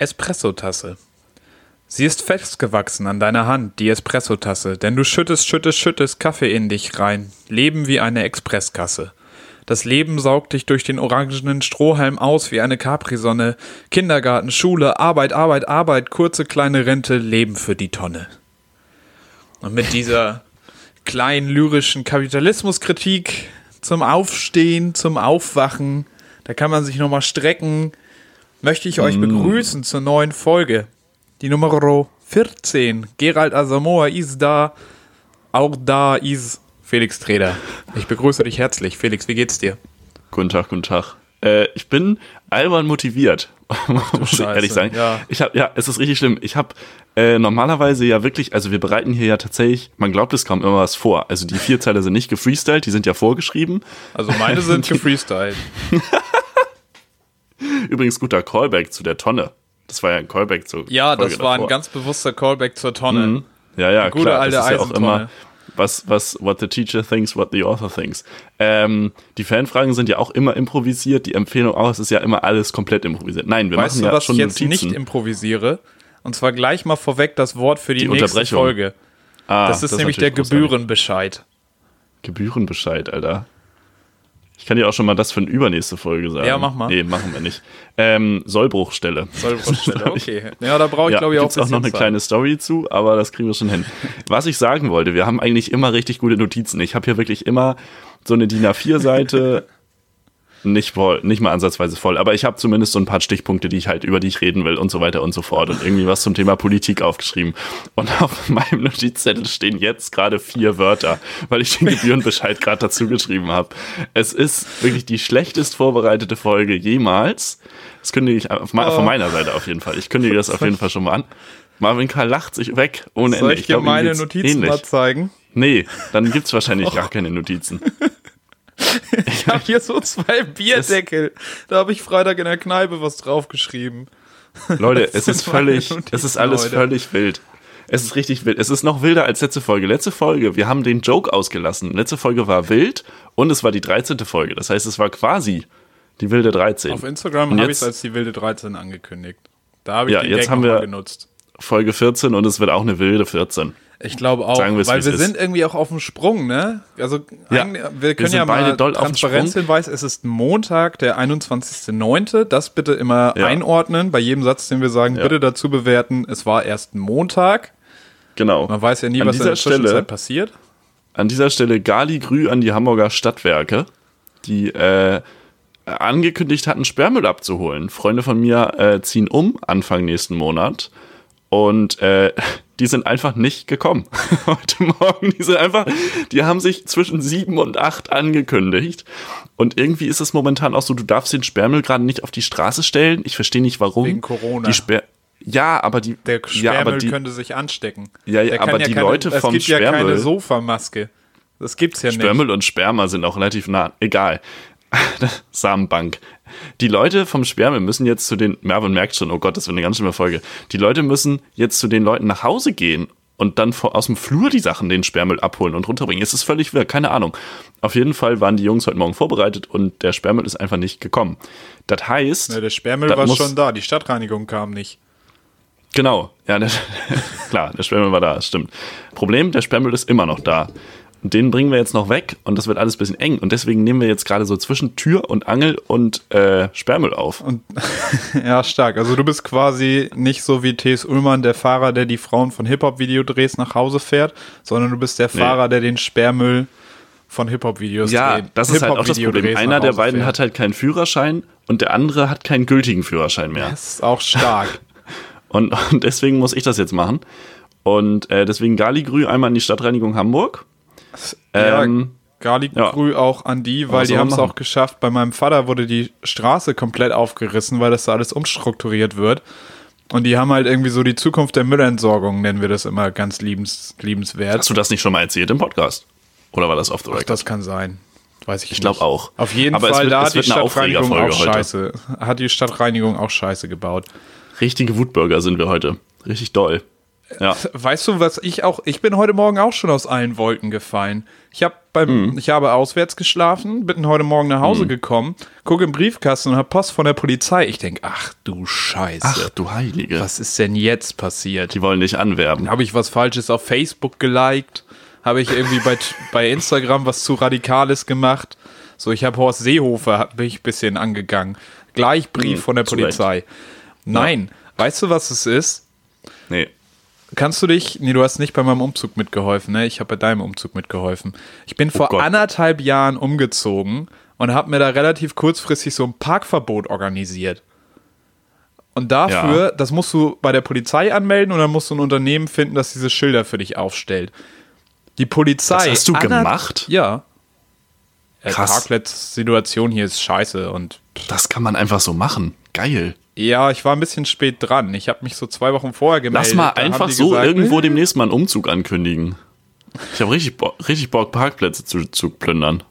Espressotasse. Sie ist festgewachsen an deiner Hand, die Espressotasse, denn du schüttest, schüttest, schüttest Kaffee in dich rein. Leben wie eine Expresskasse. Das Leben saugt dich durch den orangenen Strohhalm aus wie eine Capri-Sonne. Kindergarten, Schule, Arbeit, Arbeit, Arbeit, kurze kleine Rente, Leben für die Tonne. Und mit dieser kleinen lyrischen Kapitalismuskritik zum Aufstehen, zum Aufwachen, da kann man sich nochmal strecken, möchte ich euch begrüßen zur neuen Folge. Die Nummer 14. Gerald Asamoah ist da. Auch da ist Felix Treder. Ich begrüße dich herzlich. Felix, wie geht's dir? Guten Tag, guten Tag. Äh, ich bin albern motiviert, muss ich ehrlich sagen. ja. Ich habe, ja, es ist richtig schlimm. Ich habe äh, normalerweise ja wirklich, also wir bereiten hier ja tatsächlich, man glaubt es kaum immer was vor. Also die vier Zeile sind nicht gefreestylt, die sind ja vorgeschrieben. Also meine sind gefreestylt. Übrigens guter Callback zu der Tonne. Das war ja ein Callback zu Ja, Folge das war ein davor. ganz bewusster Callback zur Tonne. Mhm. Ja, ja, gute klar. alte das ist ja auch immer was, was, what the teacher thinks, what the author thinks. Ähm, die Fanfragen sind ja auch immer improvisiert, die Empfehlung auch, es ist ja immer alles komplett improvisiert. Nein, wir Weißt machen du, ja was schon ich jetzt Notizen. nicht improvisiere? Und zwar gleich mal vorweg das Wort für die, Die nächste. Folge. ah, Das ist nämlich der natürlich großartig. Gebührenbescheid. Gebührenbescheid, Alter. Ich kann dir auch schon mal das für eine übernächste Folge sagen. Ja, mach mal. Nee, machen wir nicht. Ähm, Sollbruchstelle. Sollbruchstelle, okay. Ja, da brauche ich, glaube ich, auch auch noch eine Zeit. kleine Story zu, aber das kriegen wir schon hin. Was ich sagen wollte, wir haben eigentlich immer richtig gute Notizen. Ich habe hier wirklich immer so eine DIN A4-Seite, nicht voll, nicht mal ansatzweise voll, aber ich habe zumindest so ein paar Stichpunkte, die ich halt über die ich reden will und so weiter und so fort und irgendwie was zum Thema Politik aufgeschrieben. Und auf meinem Notizzettel stehen jetzt gerade vier Wörter, weil ich den Gebührenbescheid gerade dazu geschrieben habe. Es ist wirklich die schlechtest vorbereitete Folge jemals. Das kündige ich auf Oh. von meiner Seite auf jeden Fall. Ich kündige das auf jeden Fall schon mal an. Marvin Karl lacht sich weg ohne Soll Ende. ich dir glaub, meine Notizen ähnlich. mal zeigen? Nee, dann gibt's wahrscheinlich gar keine Notizen. Ich habe hier so zwei Bierdeckel. Da habe ich Freitag in der Kneipe was draufgeschrieben. Leute, es ist völlig, es ist alles heute. völlig wild. Es ist richtig wild. Es ist noch wilder als letzte Folge. Letzte Folge, wir haben den Joke ausgelassen. Letzte Folge war wild und es war die 13. Folge. Das heißt, es war quasi die wilde 13. Auf Instagram habe ich es als die wilde 13 angekündigt. Da habe ich Ja, den jetzt Gag haben wir- genutzt. Folge 14 und es wird auch eine wilde 14. Ich glaube auch, Sagen wir weil wir ist. sind irgendwie auch auf dem Sprung, ne? Also Ja, wir wir können sind ja mal Transparenzhinweis, es ist Montag, der 21.09. Das bitte immer Ja. einordnen. Bei jedem Satz, den wir sagen, Ja. bitte dazu bewerten, es war erst Montag. Genau. Man weiß ja nie, An was in der Zwischenzeit Stelle- passiert. An dieser Stelle Gali Grü an die Hamburger Stadtwerke, die äh, angekündigt hatten, Sperrmüll abzuholen. Freunde von mir äh, ziehen um Anfang nächsten Monat und äh, die sind einfach nicht gekommen heute Morgen. Die sind einfach, die haben sich zwischen sieben und acht angekündigt. Und irgendwie ist es momentan auch so, du darfst den Sperrmüll gerade nicht auf die Straße stellen. Ich verstehe nicht warum. Wegen Corona. Die Sper ja, aber die, Der ja, aber Sperrmüll die, könnte sich anstecken. Ja, ja, aber die keine, Leute vom Es gibt ja keine Sperrmüll- Sofamaske. Das gibt's ja nicht. Sperrmüll und Sperma sind auch relativ nah. Egal. Samenbank. Die Leute vom Sperrmüll müssen jetzt zu den, Mervin merkt schon, oh Gott, das wird eine ganz schlimme Folge. Die Leute müssen jetzt zu den Leuten nach Hause gehen und dann vor, aus dem Flur die Sachen, den Sperrmüll abholen und runterbringen. Es ist völlig wirr, keine Ahnung. Auf jeden Fall waren die Jungs heute Morgen vorbereitet und der Sperrmüll ist einfach nicht gekommen. Das heißt. Ja, der Sperrmüll war schon da, die Stadtreinigung kam nicht. Genau, ja, der, klar, der Sperrmüll war da, stimmt. Problem, der Sperrmüll ist immer noch da. Und den bringen wir jetzt noch weg und das wird alles ein bisschen eng. Und deswegen nehmen wir jetzt gerade so zwischen Tür und Angel und äh, Sperrmüll auf. Und ja, stark. Also du bist quasi nicht so wie T.S. Ullmann, der Fahrer, der die Frauen von Hip-Hop-Videodrehs nach Hause fährt, sondern du bist der Fahrer, der den Sperrmüll von Hip-Hop-Videos ja, dreht. das ist halt auch das Problem. Einer der beiden fährt. hat halt keinen Führerschein und der andere hat keinen gültigen Führerschein mehr. Das ist auch stark. Und, und deswegen muss ich das jetzt machen. Und äh, deswegen Galigrü einmal in die Stadtreinigung Hamburg. Ähm, ja. Grü auch an die, weil die haben es auch geschafft. Bei meinem Vater wurde die Straße komplett aufgerissen, weil das da alles umstrukturiert wird. Und die haben halt irgendwie so die Zukunft der Müllentsorgung, nennen wir das immer ganz liebens, liebenswert. hast du das nicht schon mal erzählt im Podcast? Oder war das off the Ach, das kann sein. Weiß ich, Ich glaub nicht. auch. Auf jeden Aber Fall, wird- da hat die Stadtreinigung auch heute. scheiße. Hat die Stadtreinigung auch scheiße gebaut. Richtige Wutbürger sind wir heute. Richtig doll. Ja. Weißt du, was ich auch, ich bin heute Morgen auch schon aus allen Wolken gefallen. Ich habe beim, Mhm. ich habe auswärts geschlafen, bin heute Morgen nach Hause gekommen, gucke im Briefkasten und habe Post von der Polizei. Ich denk, ach du Scheiße. Ach du Heilige. Was ist denn jetzt passiert? Die wollen dich anwerben. Habe ich was Falsches auf Facebook geliked? Habe ich irgendwie bei, bei Instagram was zu Radikales gemacht? So, ich habe Horst Seehofer, hab mich ein bisschen angegangen. Gleich Brief Hm, von der Polizei. Nein, weißt du, was es ist? Nee. Kannst du dich, nee, du hast nicht bei meinem Umzug mitgeholfen, ne? Ich habe bei deinem Umzug mitgeholfen. Ich bin vor Oh Gott. anderthalb Jahren umgezogen und habe mir da relativ kurzfristig so ein Parkverbot organisiert. Und dafür, Ja. das musst du bei der Polizei anmelden und dann musst du ein Unternehmen finden, das diese Schilder für dich aufstellt. Die Polizei. Das hast du gemacht? Ja. Äh, Krass. Parkplatz-Situation hier ist scheiße und Das kann man einfach so machen. Geil. Ja, ich war ein bisschen spät dran. Ich habe mich so zwei Wochen vorher gemeldet. Lass mal einfach so gesagt, irgendwo demnächst mal einen Umzug ankündigen. Ich habe richtig, Bo richtig Bock, Parkplätze zu, zu plündern.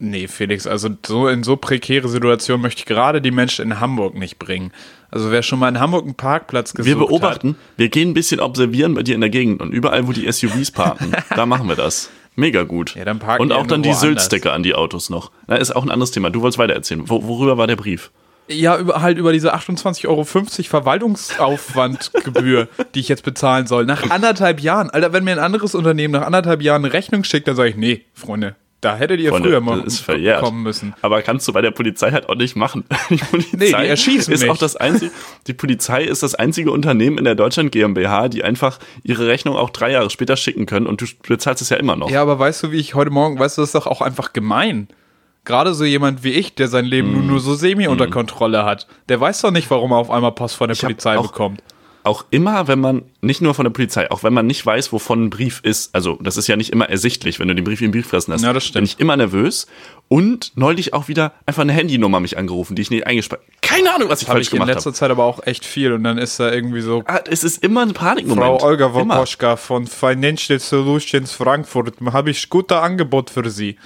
Nee, Felix, also so in so prekäre Situationen möchte ich gerade die Menschen in Hamburg nicht bringen. Also wer schon mal in Hamburg einen Parkplatz gesucht Wir beobachten, wir gehen ein bisschen observieren bei dir in der Gegend und überall, wo die SUVs parken, da machen wir das. Mega gut. Ja, dann parken und auch dann die. Sylt-Sticker an die Autos noch. Na, ist auch ein anderes Thema. Du wolltest weiter erzählen. Wo, worüber war der Brief? Ja, über, halt über diese 28,50 Euro Verwaltungsaufwandgebühr, die ich jetzt bezahlen soll. Nach anderthalb Jahren. Alter, wenn mir ein anderes Unternehmen nach anderthalb Jahren eine Rechnung schickt, dann sage ich, nee, Freunde, da hättet ihr Freunde, früher mal ist verjährt. kommen müssen. Aber kannst du bei der Polizei halt auch nicht machen. Die Polizei Nee, die erschießen ist mich. auch das einzige, die Polizei ist das einzige Unternehmen in der Deutschland GmbH, die einfach ihre Rechnung auch drei Jahre später schicken können und du bezahlst es ja immer noch. Ja, aber weißt du, wie ich heute Morgen, weißt du, das ist doch auch einfach gemein. Gerade so jemand wie ich, der sein Leben Mm. nur, nur so semi unter Kontrolle hat, der weiß doch nicht, warum er auf einmal Post von der hab Polizei auch- bekommt. auch immer, wenn man, nicht nur von der Polizei, auch wenn man nicht weiß, wovon ein Brief ist, also das ist ja nicht immer ersichtlich, wenn du den Brief im Briefkasten hast, Ja, das stimmt. bin ich immer nervös und neulich auch wieder einfach eine Handynummer mich angerufen, die ich nicht eingespeichert Keine Ahnung, was ich Habe falsch ich in gemacht letzter habe. Zeit aber auch echt viel und dann ist da irgendwie so Ah, Es ist immer ein Panikmoment. Frau Olga immer. Wokoschka von Financial Solutions Frankfurt, habe ich gute Angebot für Sie.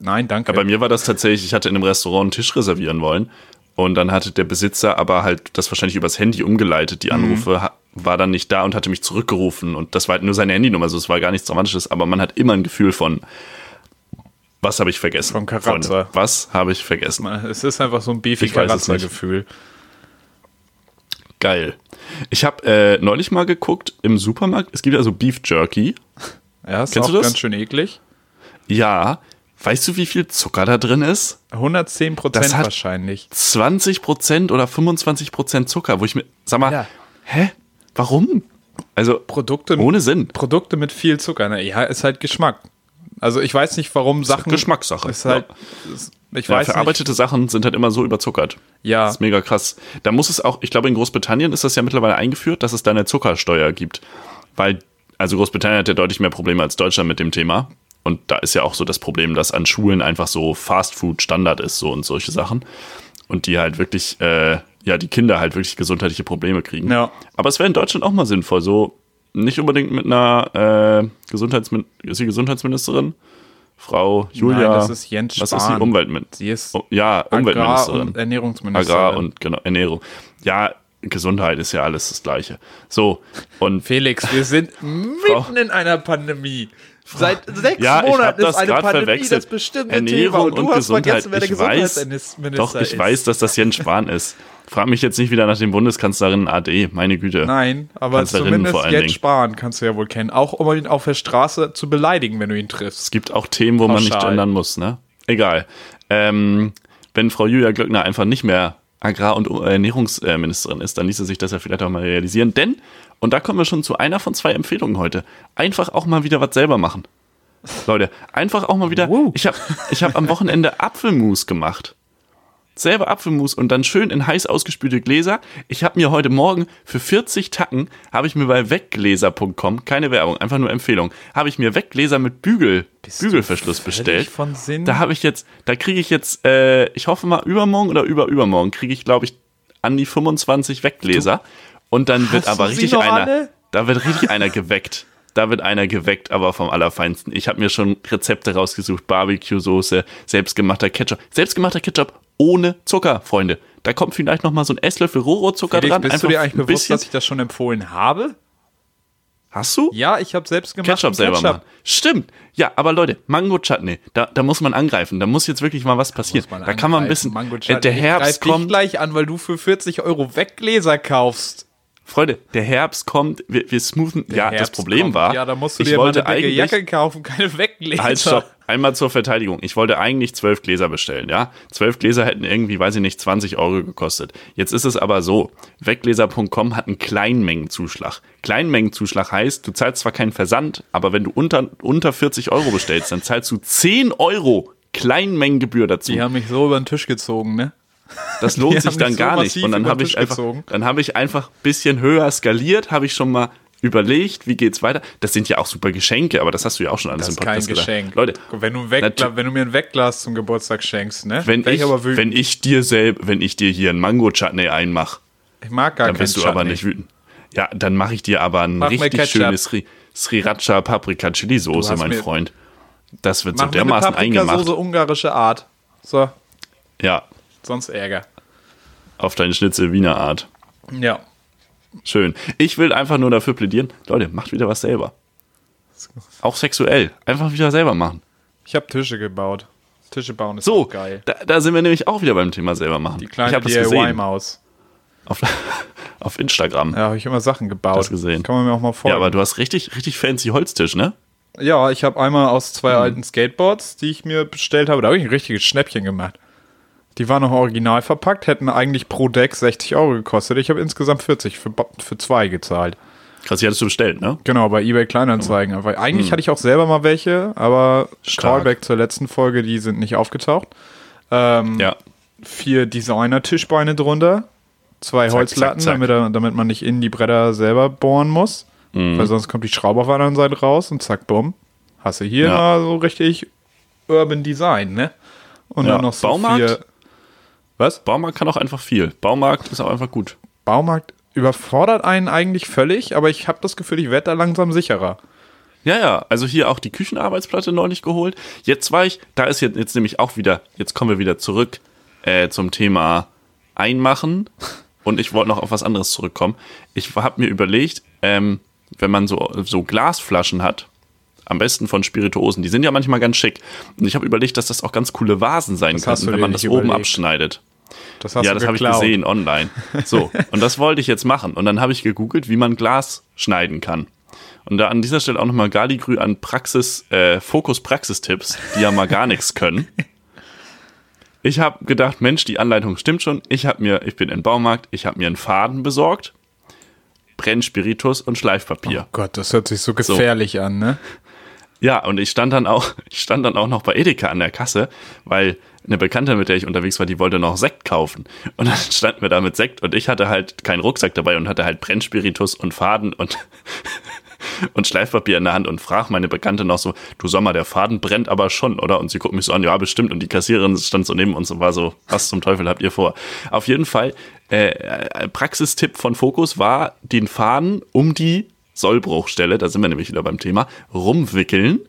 Nein, danke. Bei mir war das tatsächlich, ich hatte in einem Restaurant einen Tisch reservieren wollen und dann hatte der Besitzer aber halt das wahrscheinlich übers Handy umgeleitet, Mhm. die Anrufe, ha- war dann nicht da und hatte mich zurückgerufen und das war halt nur seine Handynummer, also es war gar nichts Dramatisches, aber man hat immer ein Gefühl von, was habe ich vergessen? Charakter. Freunde, was habe ich vergessen? es ist einfach so ein beefy Ich weiß es nicht. Gefühl. Geil. Ich habe äh, neulich mal geguckt im Supermarkt, es gibt also Beef Jerky. Ja, ist Kennst auch du das? ganz schön eklig. Ja, weißt du, wie viel Zucker da drin ist? 110 Das Prozent wahrscheinlich. 20% oder 25% Zucker, wo ich mir, sag mal, Ja. hä? Warum? Also, Produkte, ohne Sinn. Produkte mit viel Zucker. Ne? Ja, ist halt Geschmack. Also ich weiß nicht, warum Sachen. Geschmackssache. Ist halt, ist, ich Ja, weiß nicht. verarbeitete Sachen sind halt immer so überzuckert. Ja. Das ist mega krass. Da muss es auch, ich glaube, in Großbritannien ist das ja mittlerweile eingeführt, dass es da eine Zuckersteuer gibt. Weil, also Großbritannien hat ja deutlich mehr Probleme als Deutschland mit dem Thema. Und da ist ja auch so das Problem, dass an Schulen einfach so Fast Food Standard ist, so und solche Sachen. Und die halt wirklich, äh, ja, die Kinder halt wirklich gesundheitliche Probleme kriegen. Ja. Aber es wäre in Deutschland auch mal sinnvoll, so nicht unbedingt mit einer äh, Gesundheitsmin Gesundheitsministerin? Frau Julia. Nein, das ist Jens Was ist Spahn. sie? Umweltmin Sie ist Oh, ja, Agrar- Umweltministerin. und Ernährungsministerin. Agrar und genau, Ernährung. Ja, Gesundheit ist ja alles das Gleiche. So, und Felix, wir sind mitten in einer Pandemie. Seit sechs ja, Monaten das ist eine Pandemie verwechselt. das bestimmte Ernährung Thema und du und hast Gesundheit. vergessen, wer der ich weiß, Gesundheitsminister doch, ich ist. weiß, dass das Jens Spahn ist. Frag mich jetzt nicht wieder nach dem Bundeskanzlerin AD, meine Güte. Nein, aber zumindest Jens Dingen. Spahn kannst du ja wohl kennen. Auch um ihn auf der Straße zu beleidigen, wenn du ihn triffst. Es gibt auch Themen, wo man nicht Pauschal. gendern muss, ne? Egal. Ähm, wenn Frau Julia Glöckner einfach nicht mehr Agrar- und Ernährungsministerin ist, dann ließe sich das ja vielleicht auch mal realisieren. Denn, und da kommen wir schon zu einer von zwei Empfehlungen heute, einfach auch mal wieder was selber machen. Leute, einfach auch mal wieder. Ich habe ich hab am Wochenende Apfelmus gemacht. Selber Apfelmus und dann schön in heiß ausgespülte Gläser. Ich habe mir heute Morgen für 40 Tacken, habe ich mir bei weggläser.com, keine Werbung, einfach nur Empfehlung, habe ich mir Weggläser mit Bügel, Bist du Bügelverschluss bestellt. von Sinn? Da habe ich jetzt, da kriege ich jetzt, äh, ich hoffe mal übermorgen oder über übermorgen kriege ich, glaube ich, an die 25 Weggläser. Und dann wird aber du richtig einer, alle? da wird richtig einer geweckt. Da wird einer geweckt, aber vom Allerfeinsten. Ich habe mir schon Rezepte rausgesucht. Barbecue-Soße, selbstgemachter Ketchup. Selbstgemachter Ketchup ohne Zucker, Freunde. Da kommt vielleicht noch mal so ein Esslöffel Roro-Zucker Felix, dran. bist du Einfach dir eigentlich bewusst, bisschen. dass ich das schon empfohlen habe? Hast du? Ja, ich habe selbst gemacht. Ketchup selber machen. Stimmt. Ja, aber Leute, Mango Chutney, da, da muss man angreifen. Da muss jetzt wirklich mal was passieren. Man Da kann man ein bisschen. Mango Äh, der Ich Herbst dich kommt. gleich an, weil du für 40 Euro Weggläser kaufst. Freunde, der Herbst kommt. Wir, wir smoothen. ja, das Herbst Problem kommt. war. Ja, da musst du ich dir mal wollte eine eigentlich, Jacke kaufen, keine Weggläser. Halt, stopp. Einmal zur Verteidigung. Ich wollte eigentlich zwölf Gläser bestellen, ja. Zwölf Gläser hätten irgendwie, weiß ich nicht, 20 Euro gekostet. Jetzt ist es aber so. Weggläser.com hat einen Kleinmengenzuschlag. Kleinmengenzuschlag heißt, du zahlst zwar keinen Versand, aber wenn du unter, unter 40 Euro bestellst, dann zahlst du 10 Euro Kleinmengengebühr dazu. Die haben mich so über den Tisch gezogen, ne? Das lohnt sich dann so gar nicht. Und dann habe ich einfach, dann habe ich einfach ein bisschen höher skaliert, habe ich schon mal überlegt, wie geht's weiter. Das sind ja auch super Geschenke, aber das hast du ja auch schon alles Das im ist kein Podcast gesagt. Geschenk. Leute, wenn du, natu- wenn du mir ein Wegglas zum Geburtstag schenkst, ne? wenn ich, aber wütend. wenn ich dir selber, wenn ich dir hier einen Mango Chutney einmache, ich mag gar dann bist du aber Chutney. nicht wütend. Ja, dann mache ich dir aber ein Mach richtig schönes Sri, Sriracha Paprika Chili Soße, mein Freund. Das wird Mach so dermaßen eingemacht. Paprikasauce ungarische Art. So, Ja, sonst Ärger. auf deine Schnitzel Wiener Art. Ja. Schön. Ich will einfach nur dafür plädieren, Leute, macht wieder was selber. Auch sexuell. Einfach wieder selber machen. Ich habe Tische gebaut. Tische bauen ist So, geil. Da, da sind wir nämlich auch wieder beim Thema selber machen. Die kleine. DIY-Maus. Auf, auf Instagram. Ja, habe ich immer Sachen gebaut. Das gesehen. Kann man mir auch mal Ja, folgen. aber du hast richtig, richtig fancy Holztisch, ne? Ja, ich habe einmal aus zwei Hm. alten Skateboards, die ich mir bestellt habe, da habe ich ein richtiges Schnäppchen gemacht. Die waren noch original verpackt, hätten eigentlich pro Deck 60 Euro gekostet. Ich habe insgesamt 40 für, für zwei gezahlt. Krass, die hattest du bestellt, ne? Genau, bei eBay Kleinanzeigen. Aber eigentlich hatte ich auch selber mal welche, aber Hm. Stark. Callback zur letzten Folge, die sind nicht aufgetaucht. Ähm, Ja. Vier Designer-Tischbeine drunter, zwei Zack, Holzlatten, zack, zack. Damit, damit man nicht in die Bretter selber bohren muss. Mhm. Weil sonst kommt die Schraube auf der anderen Seite raus und zack, bumm. Hast du hier Ja. mal so richtig Urban Design, ne? Und Ja. dann noch so Baumarkt? vier. Was? Baumarkt kann auch einfach viel. Baumarkt ist auch einfach gut. Baumarkt überfordert einen eigentlich völlig, aber ich habe das Gefühl, ich werde da langsam sicherer. Ja, ja, also hier auch die Küchenarbeitsplatte neulich geholt. Jetzt war ich, da ist jetzt, jetzt nämlich auch wieder, jetzt kommen wir wieder zurück äh, zum Thema Einmachen. Und ich wollte noch auf was anderes zurückkommen. Ich habe mir überlegt, ähm, wenn man so, so Glasflaschen hat, am besten von Spirituosen, die sind ja manchmal ganz schick. Und ich habe überlegt, dass das auch ganz coole Vasen sein Das könnten, wenn man das nicht oben überlegt. abschneidet. Das hast ja, das habe ich gesehen online. So, und das wollte ich jetzt machen. Und dann habe ich gegoogelt, wie man Glas schneiden kann. Und da an dieser Stelle auch nochmal Galigrü an Praxis, äh, Fokus Praxistipps, die ja mal gar nichts können. Ich habe gedacht, Mensch, die Anleitung stimmt schon. Ich habe mir, ich bin im Baumarkt, ich habe mir einen Faden besorgt, Brennspiritus und Schleifpapier. Oh Gott, das hört sich so gefährlich an, ne? Ja, und ich stand dann auch, ich stand dann auch noch bei Edeka an der Kasse, weil eine Bekannte, mit der ich unterwegs war, die wollte noch Sekt kaufen. Und dann standen wir da mit Sekt und ich hatte halt keinen Rucksack dabei und hatte halt Brennspiritus und Faden und, und Schleifpapier in der Hand und frag meine Bekannte noch so, du mal, der Faden brennt aber schon, oder? Und sie guckt mich so an, ja, bestimmt. Und die Kassiererin stand so neben uns und war so, was zum Teufel habt ihr vor? Auf jeden Fall, äh, Praxistipp von Fokus war, den Faden um die Sollbruchstelle, da sind wir nämlich wieder beim Thema, rumwickeln,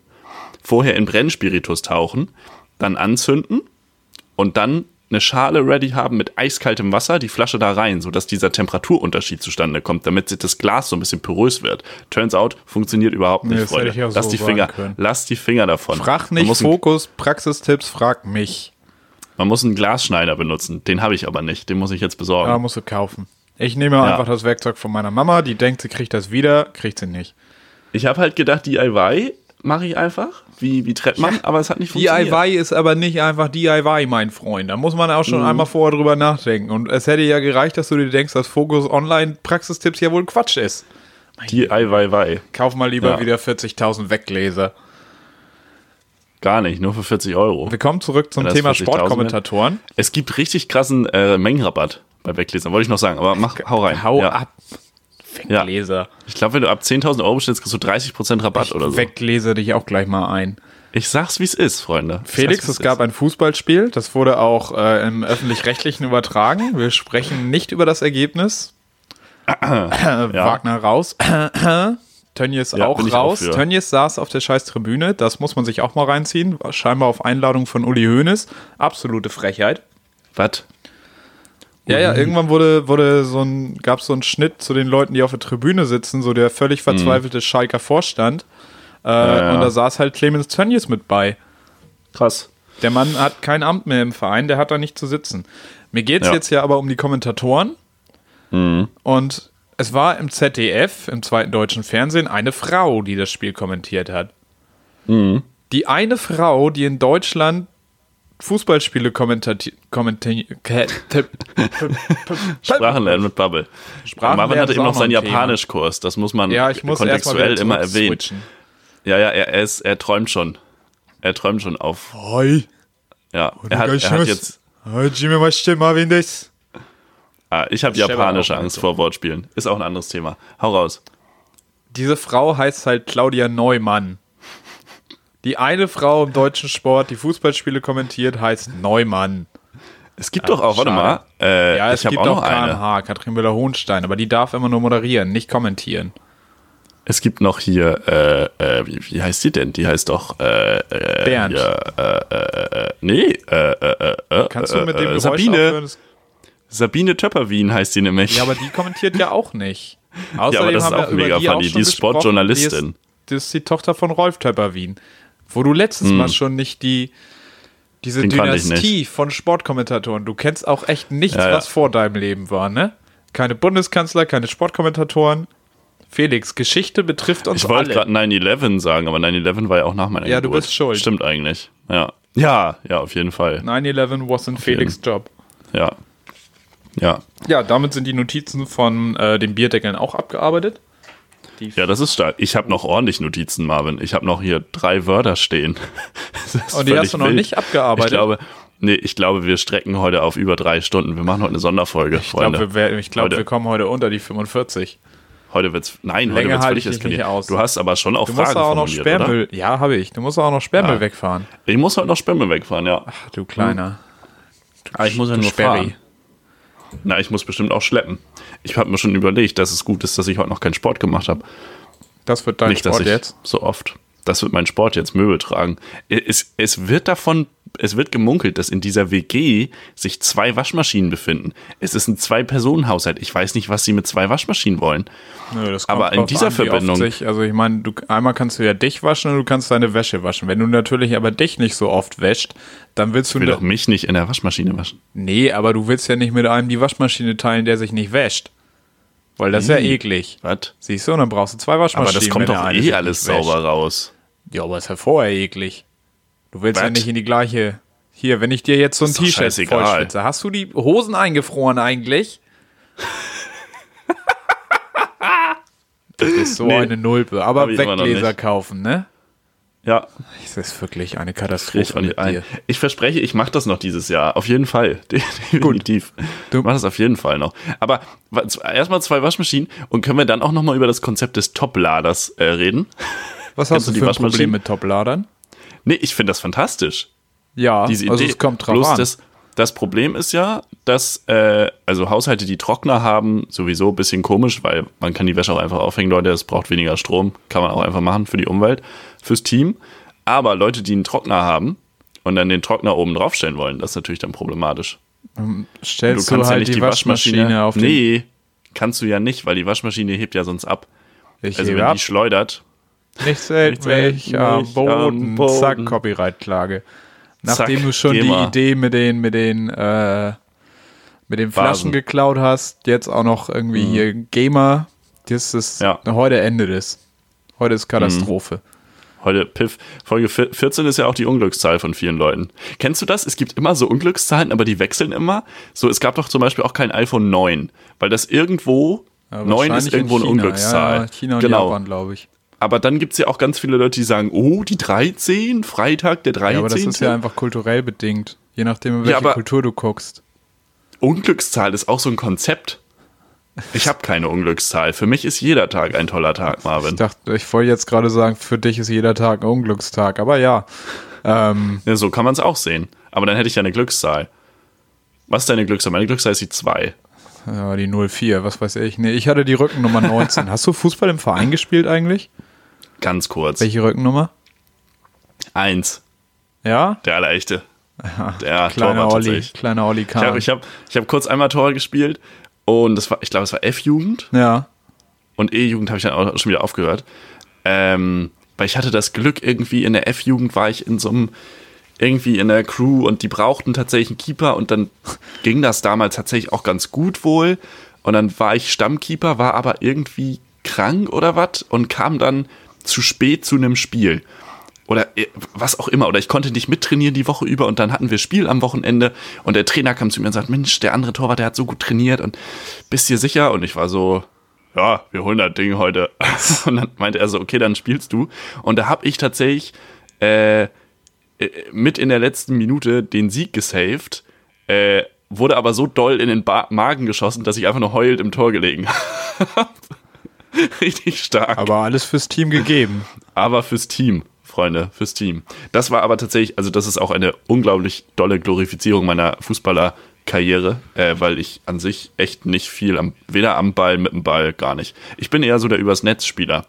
vorher in Brennspiritus tauchen, dann anzünden und dann eine Schale ready haben mit eiskaltem Wasser, die Flasche da rein, sodass dieser Temperaturunterschied zustande kommt, damit sich das Glas so ein bisschen porös wird. Turns out, funktioniert überhaupt nicht, Nee, Freunde. ja lass so die Finger, können. lass die Finger davon. Frag nicht Fokus, Praxistipps, frag mich. man muss einen Glasschneider benutzen. Den habe ich aber nicht. Den muss ich jetzt besorgen. Ja, musst du kaufen. Ich nehme einfach das Werkzeug von meiner Mama, die denkt, sie kriegt das wieder, kriegt sie nicht. Ich habe halt gedacht, DIY mache ich einfach, wie, wie Trettmann, aber es hat nicht funktioniert. DIY ist aber nicht einfach DIY, mein Freund. Da muss man auch Mhm. schon einmal vorher drüber nachdenken. Und es hätte ja gereicht, dass du dir denkst, dass Fokus Online Praxistipps ja wohl Quatsch ist. DIY. Kauf mal lieber Ja. wieder 40.000 Weggläser. Gar nicht, nur für 40 Euro. Wir kommen zurück zum Thema 40.000 Sportkommentatoren. Es gibt richtig krassen äh, Mengenrabatt bei Weglesern, wollte ich noch sagen, aber mach, hau rein. Hau ja. ab. Weggläser. Ich glaube, wenn du ab 10.000 Euro bestellst, kriegst du 30% Rabatt oder so. Weggläser dich auch gleich mal ein. Ich sag's, wie es ist, Freunde. Ich Felix, es gab ist. ein Fußballspiel, das wurde auch äh, im öffentlich-rechtlichen übertragen. Wir sprechen nicht über das Ergebnis. Wagner raus. Tönnies Ja, auch ich auch raus. für. Tönnies saß auf der scheiß Tribüne. Das muss man sich auch mal reinziehen. Scheinbar auf Einladung von Uli Hoeneß. Absolute Frechheit. Was? Ja, ja, irgendwann wurde, wurde so ein, gab es so einen Schnitt zu den Leuten, die auf der Tribüne sitzen, so der völlig verzweifelte Schalker Vorstand. Äh, ja. Und da saß halt Clemens Tönnies mit bei. Krass. Der Mann hat kein Amt mehr im Verein, der hat da nicht zu sitzen. Mir geht es Ja. jetzt ja aber um die Kommentatoren. Und es war im ZDF, im zweiten deutschen Fernsehen, eine Frau, die das Spiel kommentiert hat. Die eine Frau, die in Deutschland Fußballspiele kommentiert. Sprachen lernen mit Bubble. Sprachen Marvin hatte eben noch seinen. Japanischkurs. Das muss man Ja, ich muss kontextuell immer erwähnen. switchen. Ja, ja, er, er, ist, er träumt schon. Er träumt schon auf. Hi. Ja, er hat, er hat jetzt. Ah, ich habe japanische Angst vor Wortspielen. Ist auch ein anderes Thema. Hau raus. Diese Frau heißt halt Claudia Neumann. Die eine Frau im deutschen Sport, die Fußballspiele kommentiert, heißt Neumann. Es gibt doch auch, warte schade. mal. Äh, Ja, es gibt auch auch noch eine. KMH, Katrin Müller-Hohenstein, aber die darf immer nur moderieren, nicht kommentieren. Es gibt noch hier, äh, äh, wie, wie heißt die denn? Die heißt doch, äh, äh, Bernd. Hier, äh, äh, äh, nee, äh, äh, äh, Kannst du mit dem äh, Geräusch Sabine, aufhören? Sabine Töpperwien heißt die nämlich. Ja, aber die kommentiert ja auch nicht. Außerdem aber das ist auch mega die funny. schon Die ist. Sportjournalistin. Die ist die Tochter von Rolf Töpperwien. Wo du letztes Hm. Mal schon nicht die diese Den ich Dynastie von Sportkommentatoren. Du kennst auch echt nichts, Ja, ja. was vor deinem Leben war, ne? Keine Bundeskanzler, keine Sportkommentatoren. Felix, Geschichte betrifft uns Ich wollte alle. gerade 9-11 sagen, aber 9-11 war ja auch nach meiner Ja, du Geburt. bist schuld. Stimmt eigentlich. Ja. Ja, ja, auf jeden Fall. 9-11 was in Felix Job. Ja. Ja. Ja, damit sind die Notizen von äh, den Bierdeckeln auch abgearbeitet. Die Ja, das ist stark. Ich habe noch ordentlich Notizen, Marvin. Ich habe noch hier drei Wörter stehen. Und die hast du noch wild. nicht abgearbeitet? Ich glaube, nee, ich glaube, wir strecken heute auf über drei Stunden. Wir machen heute eine Sonderfolge, Ich glaube, Freunde. wir, ich glaub, Heute. wir kommen heute unter die 45. heute wird's, nein, heute Länger wird's halte völlig nicht aus. Du hast aber schon auch Du Fragen musst auch noch Sperrmüll. Ja, habe ich. Du musst auch noch Sperrmüll Ja. wegfahren. Oder? Ich muss heute noch Sperrmüll wegfahren, ja. Ach, du kleiner. Ah, ich muss ja nur Sperri. fahren. Na, ich muss bestimmt auch schleppen. Ich habe mir schon überlegt, dass es gut ist, dass ich heute noch keinen Sport gemacht habe. Das wird dein Nicht, dass Sport ich jetzt. so oft. Das wird mein Sport jetzt Möbel tragen. Es, es wird davon, es wird gemunkelt, dass in dieser WG sich zwei Waschmaschinen befinden. Es ist ein Zwei-Personen-Haushalt. Ich weiß nicht, was sie mit zwei Waschmaschinen wollen. Nö, das Aber in dieser oft Verbindung- Sich, also ich meine, du, einmal kannst du ja dich waschen und du kannst deine Wäsche waschen. Wenn du natürlich aber dich nicht so oft wäscht, dann willst du... Ich will ne- doch mich nicht in der Waschmaschine waschen. nee, aber du willst ja nicht mit einem die Waschmaschine teilen, der sich nicht wäscht. Weil das ist ja eklig. Was? Siehst du, und dann brauchst du zwei Waschmaschinen. Aber das kommt doch eh alles nicht wäscht. sauber raus. Ja, aber ist ja vorher eklig. Du willst ja Was? nicht in die gleiche. Hier, wenn ich dir jetzt so ein T-Shirt vollschwitze, hast du die Hosen eingefroren eigentlich? das ist so Nee. eine Nulpe. Aber Weggläser kaufen, ne? Ja, Das ist wirklich eine ich Katastrophe dir ein. Ich verspreche, ich mache das noch dieses Jahr. Auf jeden Fall. Definitiv. Du- Ich mache das auf jeden Fall noch. Aber erstmal zwei Waschmaschinen und können wir dann auch nochmal über das Konzept des Top-Laders äh, reden? Was hast du du für ein? Problem mit Topladern? Nee, ich finde das fantastisch. Ja, Diese also Idee. es kommt drauf Bloß an. Das, das Problem ist ja, dass äh, also Haushalte, die Trockner haben, sowieso ein bisschen komisch, weil man kann die Wäsche auch einfach aufhängen, Leute, es braucht weniger Strom, kann man auch einfach machen für die Umwelt, fürs Team. Aber Leute, die einen Trockner haben und dann den Trockner oben draufstellen wollen, das ist natürlich dann problematisch. Stellst du du, kannst halt ja nicht die Waschmaschine, auf den... Nee, kannst du ja nicht, weil die Waschmaschine hebt ja sonst ab. Ich Also wenn ab. die schleudert, Nichts hält mich am Boden. Boden. Zack, Copyright-Klage. Nachdem Zack, du schon die. Idee mit den, mit den, äh, mit den Flaschen Vasen. geklaut hast, jetzt auch noch irgendwie hier Gamer. Das ist Mhm. Ja. Mhm. heute endet es. Heute ist Katastrophe. Heute Piff. Folge vier- 14 ist ja auch die Unglückszahl von vielen Leuten. Kennst du das? Es gibt immer so Unglückszahlen, aber die wechseln immer. So, es gab doch zum Beispiel auch kein iPhone 9, weil das irgendwo, Ja, 9 ist irgendwo eine. Unglückszahl. Ja, ja, China und genau. Japan, glaube ich. Aber dann gibt es ja auch ganz viele Leute, die sagen, oh, die 13, Freitag der 13. Ja, aber das ist ja einfach kulturell bedingt. Je nachdem, in welche Kultur du guckst. Unglückszahl ist auch so ein Konzept. Ich habe keine Unglückszahl. Für mich ist jeder Tag ein toller Tag, Ich Marvin. dachte, ich wollte jetzt gerade sagen, für dich ist jeder Tag ein Unglückstag. Aber ja, ähm, Ja, so kann man es auch sehen. Aber dann hätte ich ja eine Glückszahl. Was ist deine Glückszahl? Meine Glückszahl ist die 2. Ja, die 04, was weiß ich. Nee, ich hatte die Rückennummer 19. Hast du Fußball im Verein gespielt eigentlich? Ganz kurz. Welche Rückennummer? Eins. Ja? Der Allerechte. Der Kleiner Torwart Olli, kleiner Olli Ich habe Kahn. ich hab, ich hab kurz einmal Tor gespielt und das war, ich glaube, es war F-Jugend ja. und E-Jugend habe ich dann auch schon wieder aufgehört. Ähm, weil ich hatte das Glück, irgendwie in der F-Jugend war ich in so einem, irgendwie in der Crew und die brauchten tatsächlich einen Keeper und dann ging das damals tatsächlich auch ganz gut wohl. Und dann war ich Stammkeeper, war aber irgendwie krank oder was und kam dann zu spät zu einem Spiel. Oder äh, was auch immer. Oder ich konnte nicht mittrainieren die Woche über und dann hatten wir Spiel am Wochenende und der Trainer kam zu mir und sagt, Mensch, der andere Torwart, der hat so gut trainiert und bist dir sicher? Und ich war so, ja, wir holen das Ding heute. Und dann meinte er so, okay, dann spielst du. Und da habe ich tatsächlich äh, äh, mit in der letzten Minute den Sieg gesaved, äh, wurde aber so doll in den ba Magen geschossen, dass ich einfach nur heulend im Tor gelegen habe. Richtig stark. Aber alles fürs Team gegeben. Aber fürs Team, Freunde, fürs Team. Das war aber tatsächlich, also das ist auch eine unglaublich dolle Glorifizierung meiner Fußballerkarriere, äh, weil ich an sich echt nicht viel, am, weder am Ball, mit dem Ball, gar nicht. Ich bin eher so der übers Netz Spieler.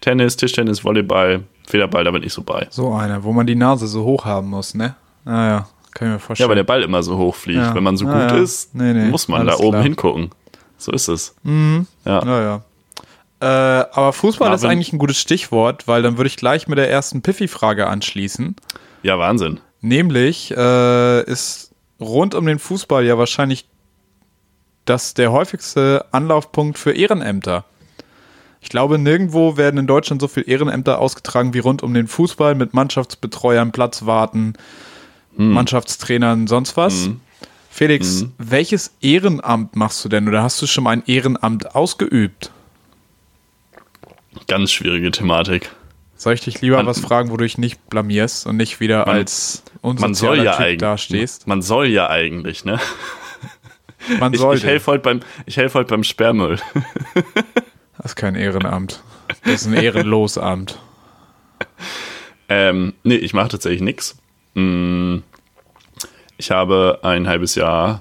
Tennis, Tischtennis, Volleyball, Federball, da bin ich so bei. So einer, wo man die Nase so hoch haben muss, ne? Naja, kann ich mir Ja, vorstellen. weil der Ball immer so hoch fliegt. Ja. Wenn man so Ja, gut ja. ist, Nee, nee, muss man da oben klar. hingucken. So ist es. Ja. Naja. Äh, aber Fußball ist Marvin- eigentlich ein gutes Stichwort, weil dann würde ich gleich mit der ersten Piffy-Frage anschließen. ja, Wahnsinn. Nämlich äh, ist rund um den Fußball ja wahrscheinlich das der häufigste Anlaufpunkt für Ehrenämter. Ich glaube, nirgendwo werden in Deutschland so viele Ehrenämter ausgetragen wie rund um den Fußball mit Mannschaftsbetreuern, Platzwarten, Mannschaftstrainern, sonst was. Felix, welches Ehrenamt machst du denn oder hast du schon mal ein Ehrenamt ausgeübt? Ganz schwierige Thematik. Soll ich dich lieber Man- was fragen, wo du dich nicht blamierst und nicht wieder Man- als unsozialer ja Typ dastehst? Man soll ja eigentlich, ne? Man Ich, sollte. ich helfe heute beim, ich helf heute beim Sperrmüll. Das ist kein Ehrenamt. Das ist ein Ehrenlosamt. Ähm, nee, ich mache tatsächlich nichts. Ich habe ein halbes Jahr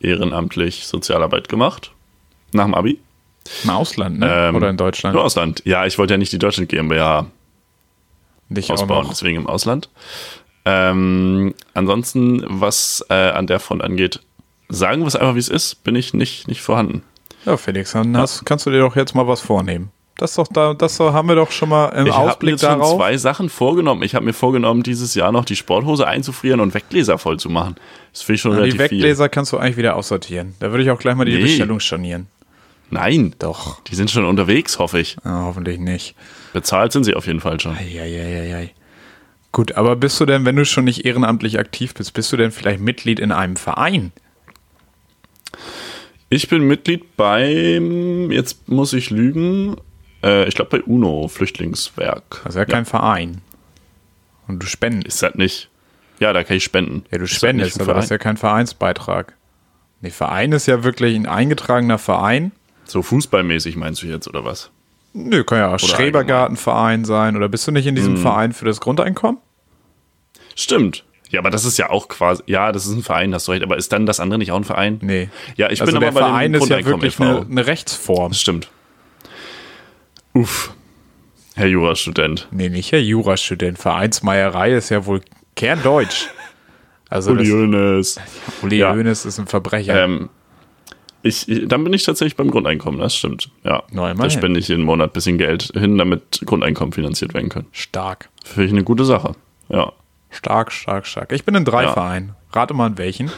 ehrenamtlich Sozialarbeit gemacht. Nach dem Abi. Im Ausland, ne? Ähm, Oder in Deutschland? Im Ausland. Ja, ich wollte ja nicht die Deutschland GmbH Nicht auch ausbauen, deswegen im Ausland. Ähm, ansonsten, was äh, an der Front angeht, sagen wir es einfach, wie es ist, bin ich nicht, nicht vorhanden. Ja, Felix, dann hast, kannst du dir doch jetzt mal was vornehmen. Das doch da, das haben wir doch schon mal im Ich habe mir Ausblick jetzt schon darauf. zwei Sachen vorgenommen. Ich habe mir vorgenommen, dieses Jahr noch die Sporthose einzufrieren und Weggläser voll zu machen. Das finde ich schon Ja, die relativ viel. Wegläser kannst du eigentlich wieder aussortieren. Da würde ich auch gleich mal die Nee. Bestellung stornieren. Nein, Doch. die sind schon unterwegs, hoffe ich. Ja, hoffentlich nicht. Bezahlt sind sie auf jeden Fall schon. Eieieiei. Gut, aber bist du denn, wenn du schon nicht ehrenamtlich aktiv bist, bist du denn vielleicht Mitglied in einem Verein? Ich bin Mitglied beim, jetzt muss ich lügen, äh, ich glaube bei UNO, Flüchtlingswerk. Das ist ja kein Verein. Und du spendest. Ist das nicht? Ja, da kann ich spenden. Ja, du Ist das spendest, ein aber das ist ja kein Vereinsbeitrag. Nee, Verein ist ja wirklich ein eingetragener Verein. So fußballmäßig meinst du jetzt, oder was? Nö, kann ja auch Schrebergartenverein sein. Oder bist du nicht in diesem Mhm. Verein für das Grundeinkommen? Stimmt. Ja, aber das ist ja auch quasi, ja, das ist ein Verein, hast du recht, aber ist dann das andere nicht auch ein Verein? Nee. Ja, ich also bin der aber bei Verein dem ist ja wirklich e.V.. eine, eine Rechtsform. Das stimmt. Uff. Herr Jurastudent. Nee, nicht Herr Jurastudent. Vereinsmeierei ist ja wohl kerndeutsch. Also Uli Hoeneß. Uli Ja. Hoeneß ist ein Verbrecher. Ähm, ich, ich- dann bin ich tatsächlich beim Grundeinkommen, das stimmt. Ja. Da spende ich jeden Monat ein bisschen Geld hin, damit Grundeinkommen finanziert werden können. stark. Finde ich eine gute Sache. Ja. Stark, stark, stark. Ich bin in drei Ja. Vereinen. Rate mal in welchen.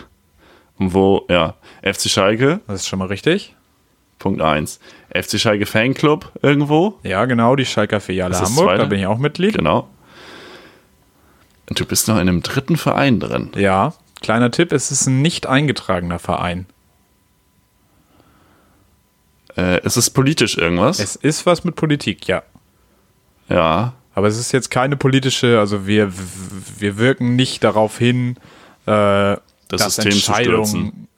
Und wo, ja, FC Schalke, Das ist schon mal richtig. Punkt 1. FC Schalke Fanclub irgendwo, Ja, genau, die Schalker Filiale Hamburg. Da bin ich auch Mitglied. genau. Und du bist noch in einem dritten Verein drin. Ja, kleiner Tipp, es ist ein nicht eingetragener Verein. Äh, ist es politisch irgendwas? Es ist was mit Politik, ja. ja. Aber es ist jetzt keine politische, also wir, wir wirken nicht darauf hin, äh, Das dass System zu Entscheidungen, stürzen.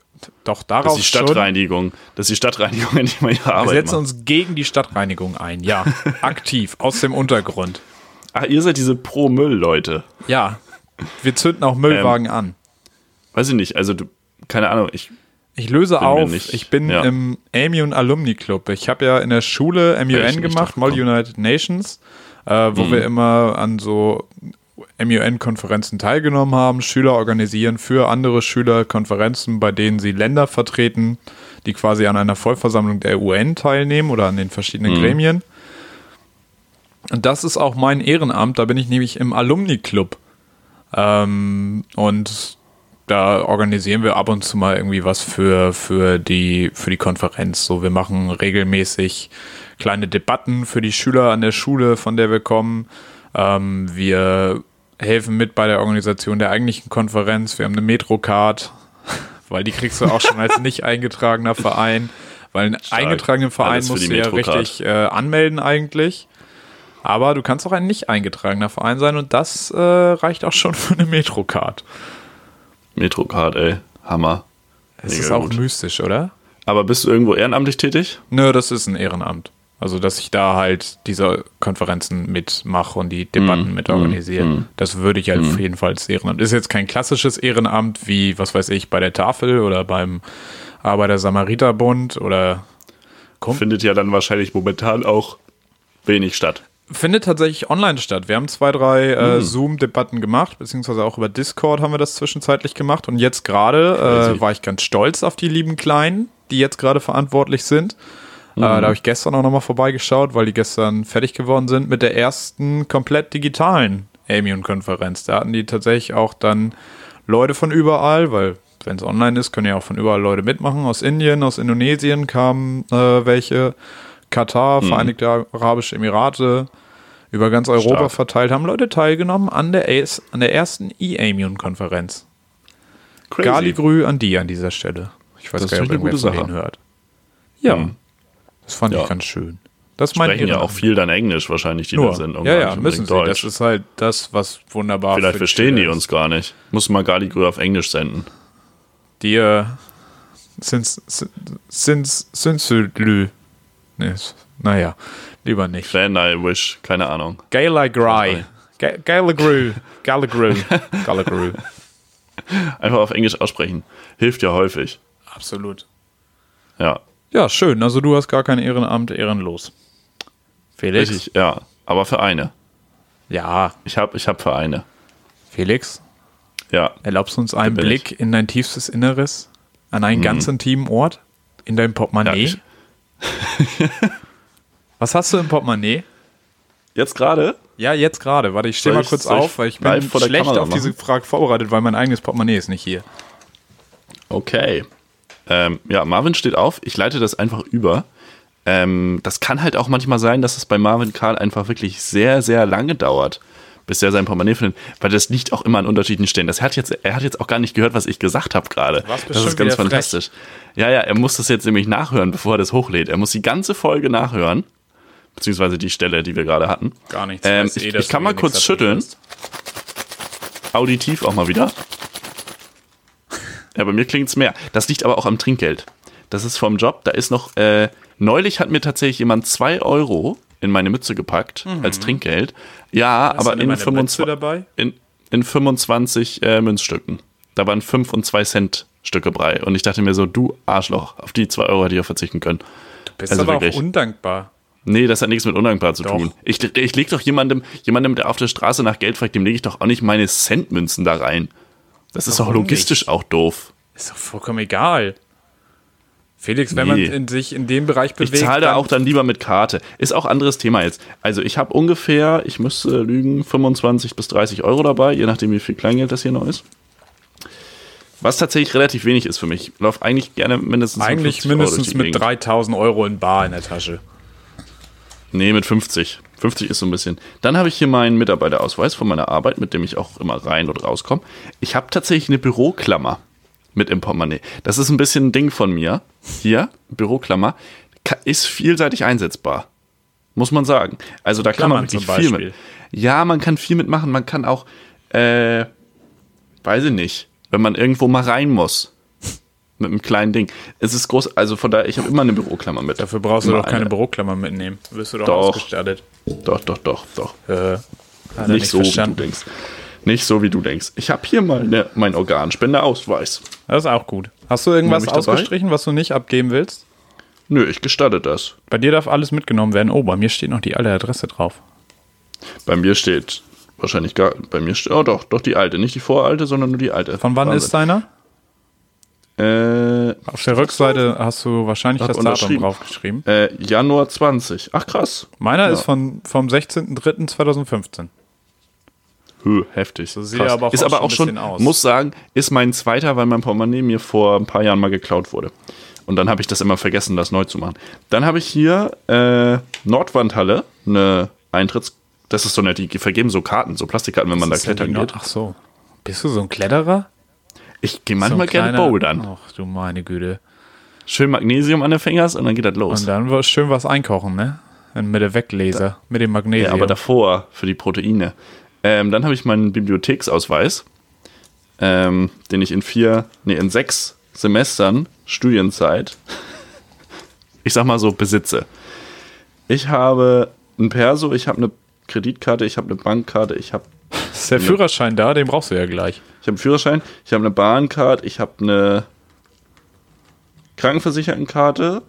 doch Das darauf ist die schon. Stadtreinigung. Das ist die Stadtreinigung, endlich mal ihre Wir Arbeit setzen macht. uns gegen die Stadtreinigung ein, ja, aktiv, aus dem Untergrund. Ach, ihr seid diese Pro-Müll-Leute. Ja, wir zünden auch Müllwagen an. Weiß ich nicht, also du, keine Ahnung, ich, Ich löse Bin auf, ich bin ja. im Amiun Alumni Club. Ich habe ja in der Schule MUN gemacht, Mall. United Nations, äh, Mhm. wo wir immer an so MUN-Konferenzen teilgenommen haben. Schüler organisieren für andere Schüler Konferenzen, bei denen sie Länder vertreten, die quasi an einer Vollversammlung der UN teilnehmen oder an den verschiedenen Gremien. Und das ist auch mein Ehrenamt. Da bin ich nämlich im Alumni-Club. Ähm, und da organisieren wir ab und zu mal irgendwie was für, für, die, für die Konferenz. So, wir machen regelmäßig kleine Debatten für die Schüler an der Schule, von der wir kommen. Ähm, wir helfen mit bei der Organisation der eigentlichen Konferenz. Wir haben eine Metrocard, weil die kriegst du auch schon als nicht eingetragener Verein. Weil einen Stark. eingetragenen Verein musst du ja richtig äh, anmelden eigentlich. Aber du kannst auch ein nicht eingetragener Verein sein und das äh, reicht auch schon für eine Metrocard. Metrocard, ey. Hammer. Es Mega ist auch gut. mystisch, oder? Aber bist du irgendwo ehrenamtlich tätig? Nö, das ist ein Ehrenamt. Also, dass ich da halt diese Konferenzen mitmache und die Debatten mit organisiere. Das würde ich halt auf jeden Fall als Ehrenamt. Ist jetzt kein klassisches Ehrenamt wie, was weiß ich, bei der Tafel oder beim Arbeiter-Samariter-Bund oder Kommt- Findet ja dann wahrscheinlich momentan auch wenig statt. Findet tatsächlich online statt. Wir haben zwei, drei äh, Zoom-Debatten gemacht, beziehungsweise auch über Discord haben wir das zwischenzeitlich gemacht. Und jetzt gerade äh, war ich ganz stolz auf die lieben Kleinen, die jetzt gerade verantwortlich sind. Äh, da habe ich gestern auch nochmal vorbeigeschaut, weil die gestern fertig geworden sind mit der ersten komplett digitalen Amion-Konferenz. Da hatten die tatsächlich auch dann Leute von überall, weil wenn es online ist, können ja auch von überall Leute mitmachen. Aus Indien, aus Indonesien kamen äh, welche, Katar, Vereinigte Arabische Emirate, über ganz Europa Stark. verteilt, haben Leute teilgenommen an der, AS, an der ersten E-Amion-Konferenz. Galigrü an die an dieser Stelle. Ich weiß Das gar ist nicht, ob irgendwer von denen hört. Ja, Mhm. das fand Ja. ich ganz schön. Das ist Sprechen ja auch viel dann Englisch wahrscheinlich, die Nur. da sind. ja, ja, müssen sie. Das ist halt das, was wunderbar Vielleicht verstehen die Schüler uns gar nicht. Muss mal Galigrü auf Englisch senden. ist. Die äh, sind, sind, sind, sind, nee, ist- naja, lieber nicht. Fan I wish, keine Ahnung. Gallagry. Ga- Gallagry. Gallagry. Gallagry. Einfach auf Englisch aussprechen. Hilft ja häufig. Absolut. Ja, Ja, schön. Also du hast gar kein Ehrenamt, ehrenlos. Felix? richtig, ja. Aber Vereine. Ja, Ich habe ich hab Vereine. Felix, Ja. erlaubst du uns einen Blick in dein tiefstes Inneres? An einen ganz intimen Ort? In deinem Portemonnaie? Ja, ich- Was hast du im Portemonnaie? Jetzt gerade? Ja, jetzt gerade. Warte, ich stehe mal kurz auf, weil ich bin schlecht auf diese machen? Frage vorbereitet, weil mein eigenes Portemonnaie ist nicht hier. Okay. Ähm, ja, Marvin steht auf. Ich leite das einfach über. Ähm, das kann halt auch manchmal sein, dass es bei Marvin Karl einfach wirklich sehr, sehr lange dauert, bis er sein Portemonnaie findet, weil das liegt auch immer an unterschiedlichen Stellen. Das hat jetzt, er hat jetzt auch gar nicht gehört, was ich gesagt habe gerade. Das ist ganz wieder frech. fantastisch. Ja, ja, er muss das jetzt nämlich nachhören, bevor er das hochlädt. Er muss die ganze Folge nachhören, beziehungsweise die Stelle, die wir gerade hatten. Gar nichts. Ähm, ich- dass ich kann mal kurz schütteln. Auditiv auch mal wieder. Ja, bei mir klingt's mehr. Das liegt aber auch am Trinkgeld. Das ist vom Job. Da ist noch, äh, neulich hat mir tatsächlich jemand zwei Euro in meine Mütze gepackt als Trinkgeld. Ja, Mhm. Hast aber in meine Mütze 25, dabei? in, in 25 äh, Münzstücken. Da waren 5 und 2 Cent Stücke Brei. Und ich dachte mir so, du Arschloch, auf die 2 Euro hätte ich auch verzichten können. Du bist Also aber wirklich. auch undankbar. Nee, das hat nichts mit undankbar zu Doch. tun. Ich, ich leg doch jemandem, jemandem, der auf der Straße nach Geld fragt, dem lege ich doch auch nicht meine Centmünzen da rein. Das ist doch Warum logistisch nicht? auch doof. Ist doch vollkommen egal. Felix, wenn man Nee. in sich in dem Bereich Ich bewegt, zahle da auch dann lieber mit Karte. Ist auch anderes Thema jetzt. Also ich habe ungefähr, ich müsste lügen, 25 bis 30 Euro dabei, je nachdem wie viel Kleingeld das hier noch ist. Was tatsächlich relativ wenig ist für mich. Ich laufe eigentlich gerne mindestens mit eigentlich 50 Euro durch mindestens mit Gegend. 3000 Euro in Bar in der Tasche. Nee, mit 50. 50 ist so ein bisschen. Dann habe ich hier meinen Mitarbeiterausweis von meiner Arbeit, mit dem ich auch immer rein und rauskomme. Ich habe tatsächlich eine Büroklammer mit im Portemonnaie. Das ist ein bisschen ein Ding von mir. Hier, Büroklammer. Ist vielseitig einsetzbar. Muss man sagen. Also da kann man Klammern wirklich viel mit. Ja, man kann viel mitmachen. Man kann auch, äh, weiß ich nicht, wenn man irgendwo mal rein muss. Mit einem kleinen Ding. Es ist groß, also von daher, ich habe immer eine Büroklammer mit. Dafür brauchst du Immer doch keine eine. Büroklammer mitnehmen. Wirst du doch, Doch. ausgestattet. Doch, doch, doch, doch. Äh, er nicht so, verstanden. wie du denkst. Nicht so, wie du denkst. Ich habe hier mal ne, meinen Organspendeausweis. Das ist auch gut. Hast du irgendwas ich dabei? ausgestrichen, was du nicht abgeben willst? Nö, ich gestatte das. Bei dir darf alles mitgenommen werden. Oh, bei mir steht noch die alte Adresse drauf. Bei mir steht wahrscheinlich gar, bei mir steht, oh doch, doch die alte, nicht die voralte, sondern nur die alte. Von wann Wahnsinn. ist deiner? Äh, Auf der Rückseite hast du wahrscheinlich das Datum draufgeschrieben. äh, Januar 20. Ach krass. Meiner Ja. ist von, vom 16.03.2015. Hö, heftig. So sieht er aber ist aber auch ein schon, bisschen aus. muss sagen, ist mein zweiter, weil mein Portemonnaie mir vor ein paar Jahren mal geklaut wurde. Und dann habe ich das immer vergessen, das neu zu machen. Dann habe ich hier äh, Nordwandhalle, eine Eintritts... Das ist so nett, die vergeben so Karten, so Plastikkarten, wenn man da klettern geht. Ach so. Bist du so ein Kletterer? Ich gehe So manchmal ein gerne bouldern. Ach du meine Güte. Schön Magnesium an den Fingers und dann geht das los. Und dann schön was einkauchen, ne? Mit der Weglaser, mit dem Ja, Magnesium. aber davor für die Proteine. Ähm, dann habe ich meinen Bibliotheksausweis, ähm, den ich in vier, nee, in sechs Semestern Studienzeit, ich sag mal so, besitze. Ich habe ein Perso, ich habe eine Kreditkarte, ich habe eine Bankkarte, ich habe ist der Führerschein da? Den brauchst du ja gleich. ich habe einen Führerschein, ich habe eine Bahncard, ich habe eine Krankenversichertenkarte.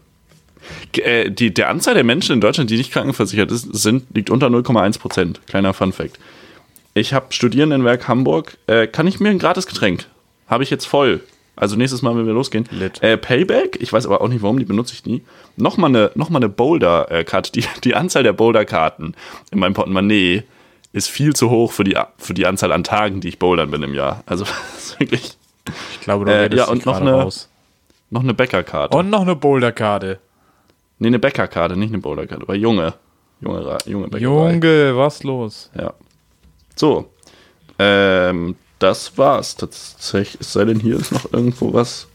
Äh, die, der Anzahl der Menschen in Deutschland, die nicht krankenversichert ist, sind, liegt unter 0,1 Prozent. Kleiner Fun Fact. Ich habe Studierendenwerk Hamburg. Äh, kann ich mir ein gratis Getränk? Habe ich jetzt voll. Also nächstes Mal, wenn wir losgehen. Äh, Payback, ich weiß aber auch nicht warum, die benutze ich nie. Nochmal eine, noch mal eine Boulder-Karte. Die, die Anzahl der Boulder-Karten in meinem Portemonnaie ist viel zu hoch für die, für die Anzahl an Tagen, die ich bouldern bin im Jahr. Also das ist wirklich Ich glaube, du Äh, ja, und noch eine- raus. noch eine Bäckerkarte. Und noch eine Boulderkarte. Nee, eine Bäckerkarte, nicht eine Boulderkarte, aber junge. Junge, junge Bäckerei. Junge, was los? Ja. So. Ähm, das war's tatsächlich. Es sei denn, hier ist noch irgendwo was.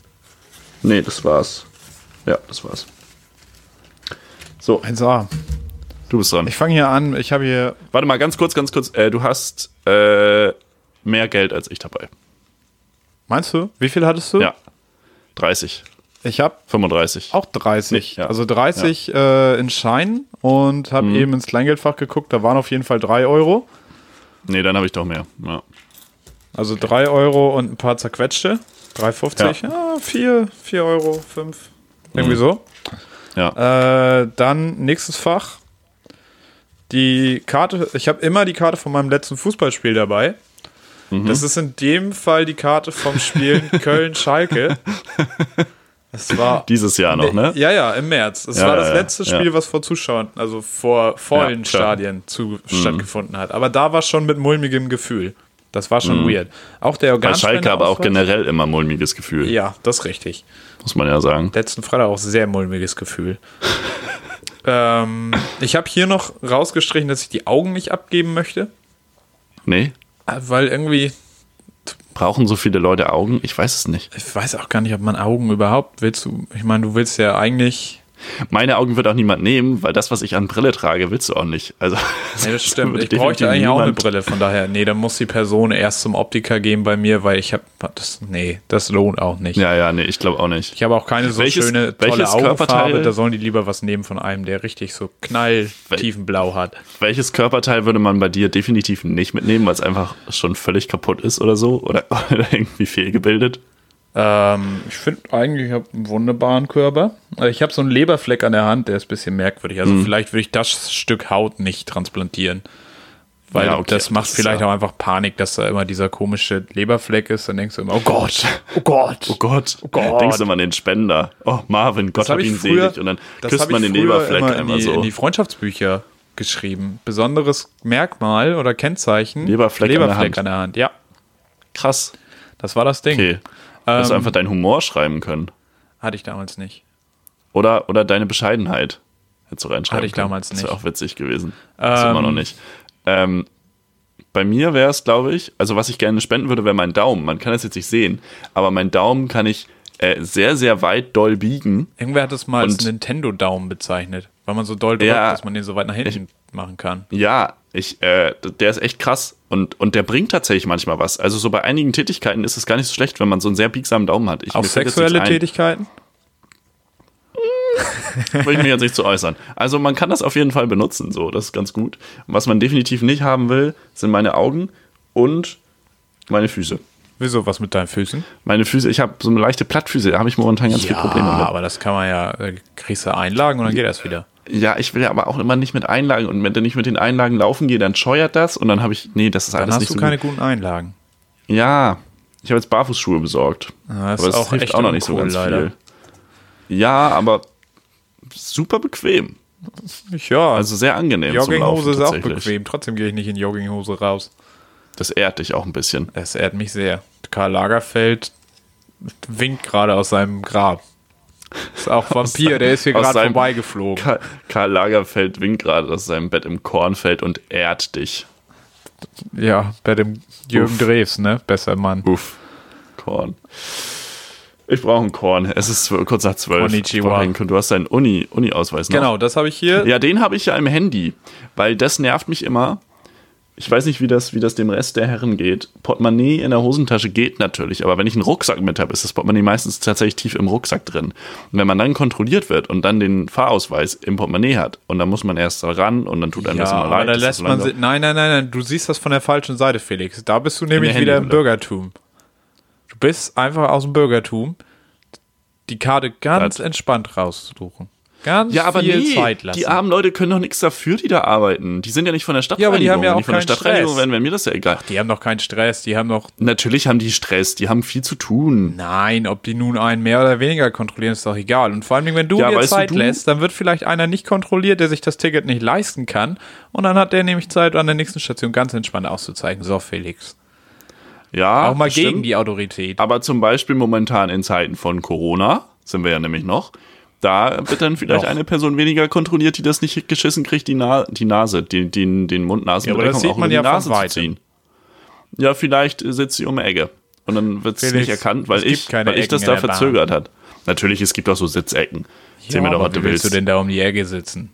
Nee, das war's. Ja, das war's. So, 1A. Du bist dran. Ich fange hier an. Ich habe hier. Warte mal, ganz kurz, ganz kurz. Äh, du hast äh, mehr Geld als ich dabei. Meinst du? Wie viel hattest du? Ja. 30, Ich habe 35. auch 30. Ja. Also 30 äh, in Schein und habe eben ins Kleingeldfach geguckt. Da waren auf jeden Fall 3 Euro. Nee, dann habe ich doch mehr. Ja. Also 3 Euro und ein paar zerquetschte. 3,50. Ja, 4, 4 Euro, 5. Irgendwie so. Ja. Äh, dann nächstes Fach. Die Karte, ich habe immer die Karte von meinem letzten Fußballspiel dabei. Mhm. Das ist in dem Fall die Karte vom Spiel Köln-Schalke. Das war. Dieses Jahr noch, ne? Ja, ja, im März. Das Ja, war ja, das ja, letzte ja. Spiel, was vor Zuschauern, also vor vollen Ja. Stadien zu, stattgefunden hat. Aber da war schon mit mulmigem Gefühl. Das war schon weird. Auch der Mhm. Bei Schalke aber auch generell immer mulmiges Gefühl, Ja, das ist richtig. muss man ja sagen. letzten Freitag auch sehr mulmiges Gefühl. ähm, ich habe hier noch rausgestrichen, dass ich die Augen nicht abgeben möchte, Nee? äh, weil irgendwie, Brauchen so viele Leute Augen? Ich weiß es nicht. ich weiß auch gar nicht, ob man Augen überhaupt willst du. Ich meine, du willst ja eigentlich. Meine Augen wird auch niemand nehmen, weil das, was ich an Brille trage, willst du auch nicht. Also, Nee, das stimmt. Ich bräuchte eigentlich auch eine niemand- Brille, von daher. Nee, dann muss die Person erst zum Optiker gehen bei mir, weil ich habe. Das, nee, das lohnt auch nicht. Ja, ja, nee, ich glaube auch nicht. Ich habe auch keine so Welches- schöne, tolle Augenfarbe. Da sollen die lieber was nehmen von einem, der richtig so knalltiefenblau hat. Welches Körperteil würde man bei dir definitiv nicht mitnehmen, weil es einfach schon völlig kaputt ist oder so? Oder, oder irgendwie fehlgebildet? Ähm, ich finde eigentlich, ich habe einen wunderbaren Körper. Äh, Ich habe so einen Leberfleck an der Hand, der ist ein bisschen merkwürdig. Also vielleicht würde ich das Stück Haut nicht transplantieren. Weil Ja, okay, das macht das vielleicht ja- auch einfach Panik, dass da immer dieser komische Leberfleck ist. Dann denkst du immer, oh Gott, oh Gott. Oh Gott, Gott. denkst du mal an den Spender. Oh, Marvin, Gott hab ihn früher, selig. Und dann küsst man den Leberfleck immer in einmal die, so. in die Freundschaftsbücher geschrieben. Besonderes Merkmal oder Kennzeichen. Leberfleck an der Leberfleck an der Hand. Ja, Krass. das war das Ding. Okay. Du Ähm, einfach deinen Humor schreiben können. Hatte ich damals nicht. Oder, oder deine Bescheidenheit. Hättest du reinschreiben Hatte ich können. damals Das wäre nicht. auch witzig gewesen. Das ist immer Ähm, noch nicht. Ähm, bei mir wäre es, glaube ich, also was ich gerne spenden würde, wäre mein Daumen. Man kann das jetzt nicht sehen, aber mein Daumen kann ich äh, sehr, sehr weit doll biegen. Irgendwer hat es mal als Nintendo-Daumen bezeichnet, weil man so doll drückt, Ja. dass man den so weit nach hinten machen kann. Ja, ich, äh, der ist echt krass und, und der bringt tatsächlich manchmal was. Also so bei einigen Tätigkeiten ist es gar nicht so schlecht, wenn man so einen sehr biegsamen Daumen hat. Ich, Auch sexuelle. Tätigkeiten? will ich mir jetzt nicht zu äußern. Also man kann das auf jeden Fall benutzen, so, das ist ganz gut. Und was man definitiv nicht haben will, sind meine Augen und meine Füße. Wieso, was mit deinen Füßen? Meine Füße, ich habe so eine leichte Plattfüße, da habe ich momentan ganz viel Probleme mit. aber das kann man ja, äh, kriegst du Einlagen und dann geht das wieder. Ja, ich will ja aber auch immer nicht mit Einlagen und wenn ich mit den Einlagen laufen gehe, dann scheuert das und dann habe ich, nee, das ist Dann alles hast nicht du so keine gut. guten Einlagen. Ja, ich habe jetzt Barfußschuhe besorgt. Ah, das aber ist das auch hilft auch noch nicht so uncool, ganz leider. viel. Ja, aber super bequem. Ja, Also sehr angenehm zum Jogginghose ist auch bequem. Trotzdem gehe ich nicht in Jogginghose raus. Das ehrt dich auch ein bisschen. Das ehrt mich sehr. Karl Lagerfeld winkt gerade aus seinem Grab. Ist auch Vampir, der ist hier gerade vorbeigeflogen. Ka- Karl Lagerfeld winkt gerade aus seinem Bett im Kornfeld und ehrt dich. Ja, bei dem Jürgen Uff. Drews, ne? Besser Mann. Uff. Korn. Ich brauche einen Korn. Es ist kurz nach zwölf. Du hast deinen Uni- Uni-Ausweis noch. Genau, das habe ich hier. Ja, den habe ich ja im Handy, weil das nervt mich immer. Ich weiß nicht, wie das, wie das dem Rest der Herren geht. Portemonnaie in der Hosentasche geht natürlich, aber wenn ich einen Rucksack mit habe, ist das Portemonnaie meistens tatsächlich tief im Rucksack drin. Und wenn man dann kontrolliert wird und dann den Fahrausweis im Portemonnaie hat und dann muss man erst ran und dann tut einem Ja, das immer leid. da lässt das so man. Nein, nein, nein, nein, du siehst das von der falschen Seite, Felix. Da bist du nämlich der wieder im. Bürgertum. Du bist einfach aus dem Bürgertum, die Karte ganz Das- entspannt raussuchen. Ganz Ja, aber viel nee, Zeit lassen. die armen Leute können doch nichts dafür, die da arbeiten. Die sind ja nicht von der Ja, aber die Stadtreinigung. haben ja Wenn auch die von der Stadtreinigung Stress. wären, wäre mir das ja egal. die haben doch keinen Stress, die haben doch. Natürlich haben die Stress, die haben viel zu tun. Nein, ob die nun einen mehr oder weniger kontrollieren, ist doch egal. Und vor allem, wenn du Ja, dir weißt du, Zeit du- lässt, dann wird vielleicht einer nicht kontrolliert, der sich das Ticket nicht leisten kann. Und dann hat der nämlich Zeit, an der nächsten Station ganz entspannt auszuzeigen. So, Felix. Ja, Auch mal gegen stimmt. die Autorität. Aber zum Beispiel momentan in Zeiten von Corona, sind wir ja nämlich noch, da wird dann vielleicht eine Person weniger kontrolliert, die das nicht geschissen kriegt, die, Na die Nase, die, den, den mund nasen Ja, aber das sieht man ja von Weitem. Ja, vielleicht sitzt sie um die Ecke. Und dann wird es nicht erkannt, weil ich, weil ich das da verzögert hat. Natürlich, es gibt auch so Sitzecken. Erzähl mir doch, aber was du wie willst willst. du denn da um die Ecke sitzen?